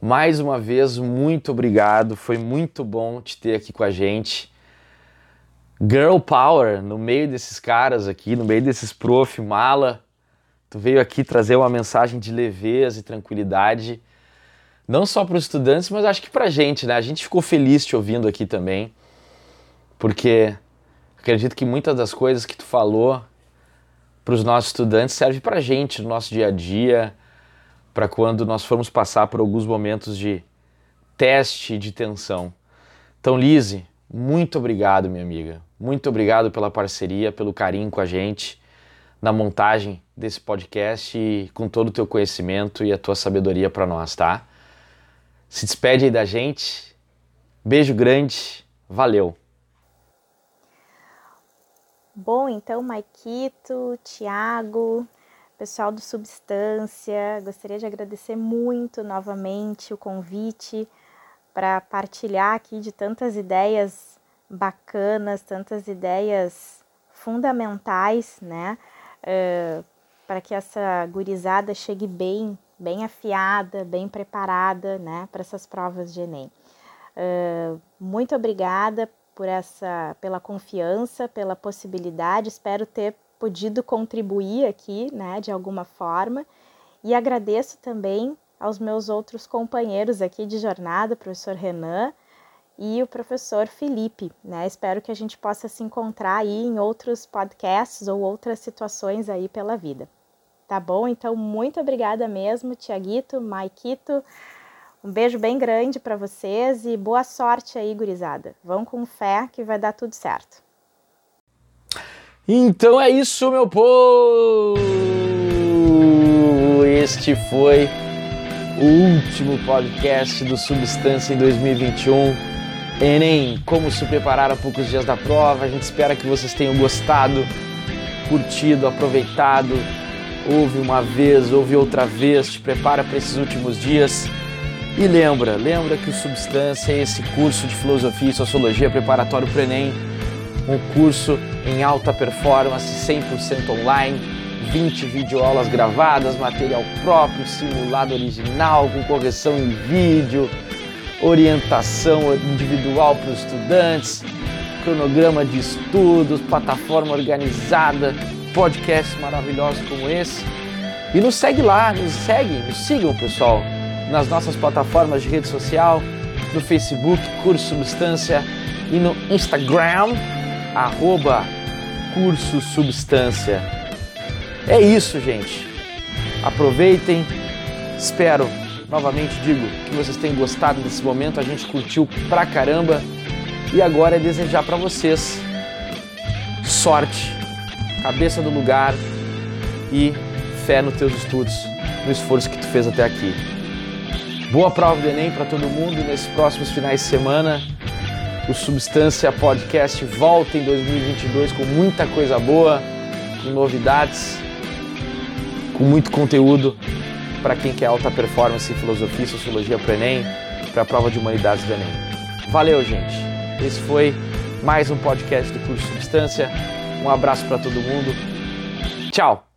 mais uma vez, muito obrigado. Foi muito bom te ter aqui com a gente. Girl Power no meio desses caras aqui, no meio desses prof, mala. Tu veio aqui trazer uma mensagem de leveza e tranquilidade, não só para os estudantes, mas acho que para a gente, né? A gente ficou feliz te ouvindo aqui também, porque acredito que muitas das coisas que tu falou para os nossos estudantes serve para a gente no nosso dia a dia, para quando nós formos passar por alguns momentos de teste de tensão. Então, Lise, muito obrigado, minha amiga. Muito obrigado pela parceria, pelo carinho com a gente na montagem desse podcast e com todo o teu conhecimento e a tua sabedoria para nós, tá? Se despede aí da gente. Beijo grande. Valeu. Bom, então, Maikito, Tiago, pessoal do Substância, gostaria de agradecer muito novamente o convite para partilhar aqui de tantas ideias bacanas, tantas ideias fundamentais, né? Uh, para que essa gurizada chegue bem, bem afiada, bem preparada, né, para essas provas de Enem. Uh, muito obrigada por essa, pela confiança, pela possibilidade. Espero ter podido contribuir aqui, né, de alguma forma. E agradeço também aos meus outros companheiros aqui de jornada, professor Renan, e o professor Felipe. Né? Espero que a gente possa se encontrar aí em outros podcasts ou outras situações aí pela vida. Tá bom? Então, muito obrigada mesmo, Tiaguito, Maikito. Um beijo bem grande para vocês e boa sorte aí, gurizada. Vão com fé que vai dar tudo certo. Então é isso, meu povo! Este foi o último podcast do Substância em 2021. Enem, como se preparar a poucos dias da prova. A gente espera que vocês tenham gostado, curtido, aproveitado. Ouve uma vez, ouve outra vez, te prepara para esses últimos dias. E lembra, lembra que o Substância é esse curso de Filosofia e Sociologia preparatório para o Enem, um curso em alta performance, 100% online, 20 videoaulas gravadas, material próprio, simulado original, com correção em vídeo, orientação individual para os estudantes, cronograma de estudos, plataforma organizada, podcasts maravilhosos como esse. E nos segue lá, nos segue, nos sigam, pessoal, nas nossas plataformas de rede social, no Facebook, Curso Substância, e no Instagram, arroba Curso Substância. É isso, gente. Aproveitem. Espero Novamente digo que vocês tenham gostado desse momento, a gente curtiu pra caramba e agora é desejar para vocês sorte, cabeça do lugar e fé nos teus estudos, no esforço que tu fez até aqui. Boa prova do Enem para todo mundo nesses próximos finais de semana. O Substância Podcast volta em 2022 com muita coisa boa, com novidades, com muito conteúdo para quem quer alta performance em filosofia e sociologia para Enem, para a prova de humanidades do Enem. Valeu, gente. Esse foi mais um podcast do curso Substância. Um abraço para todo mundo. Tchau.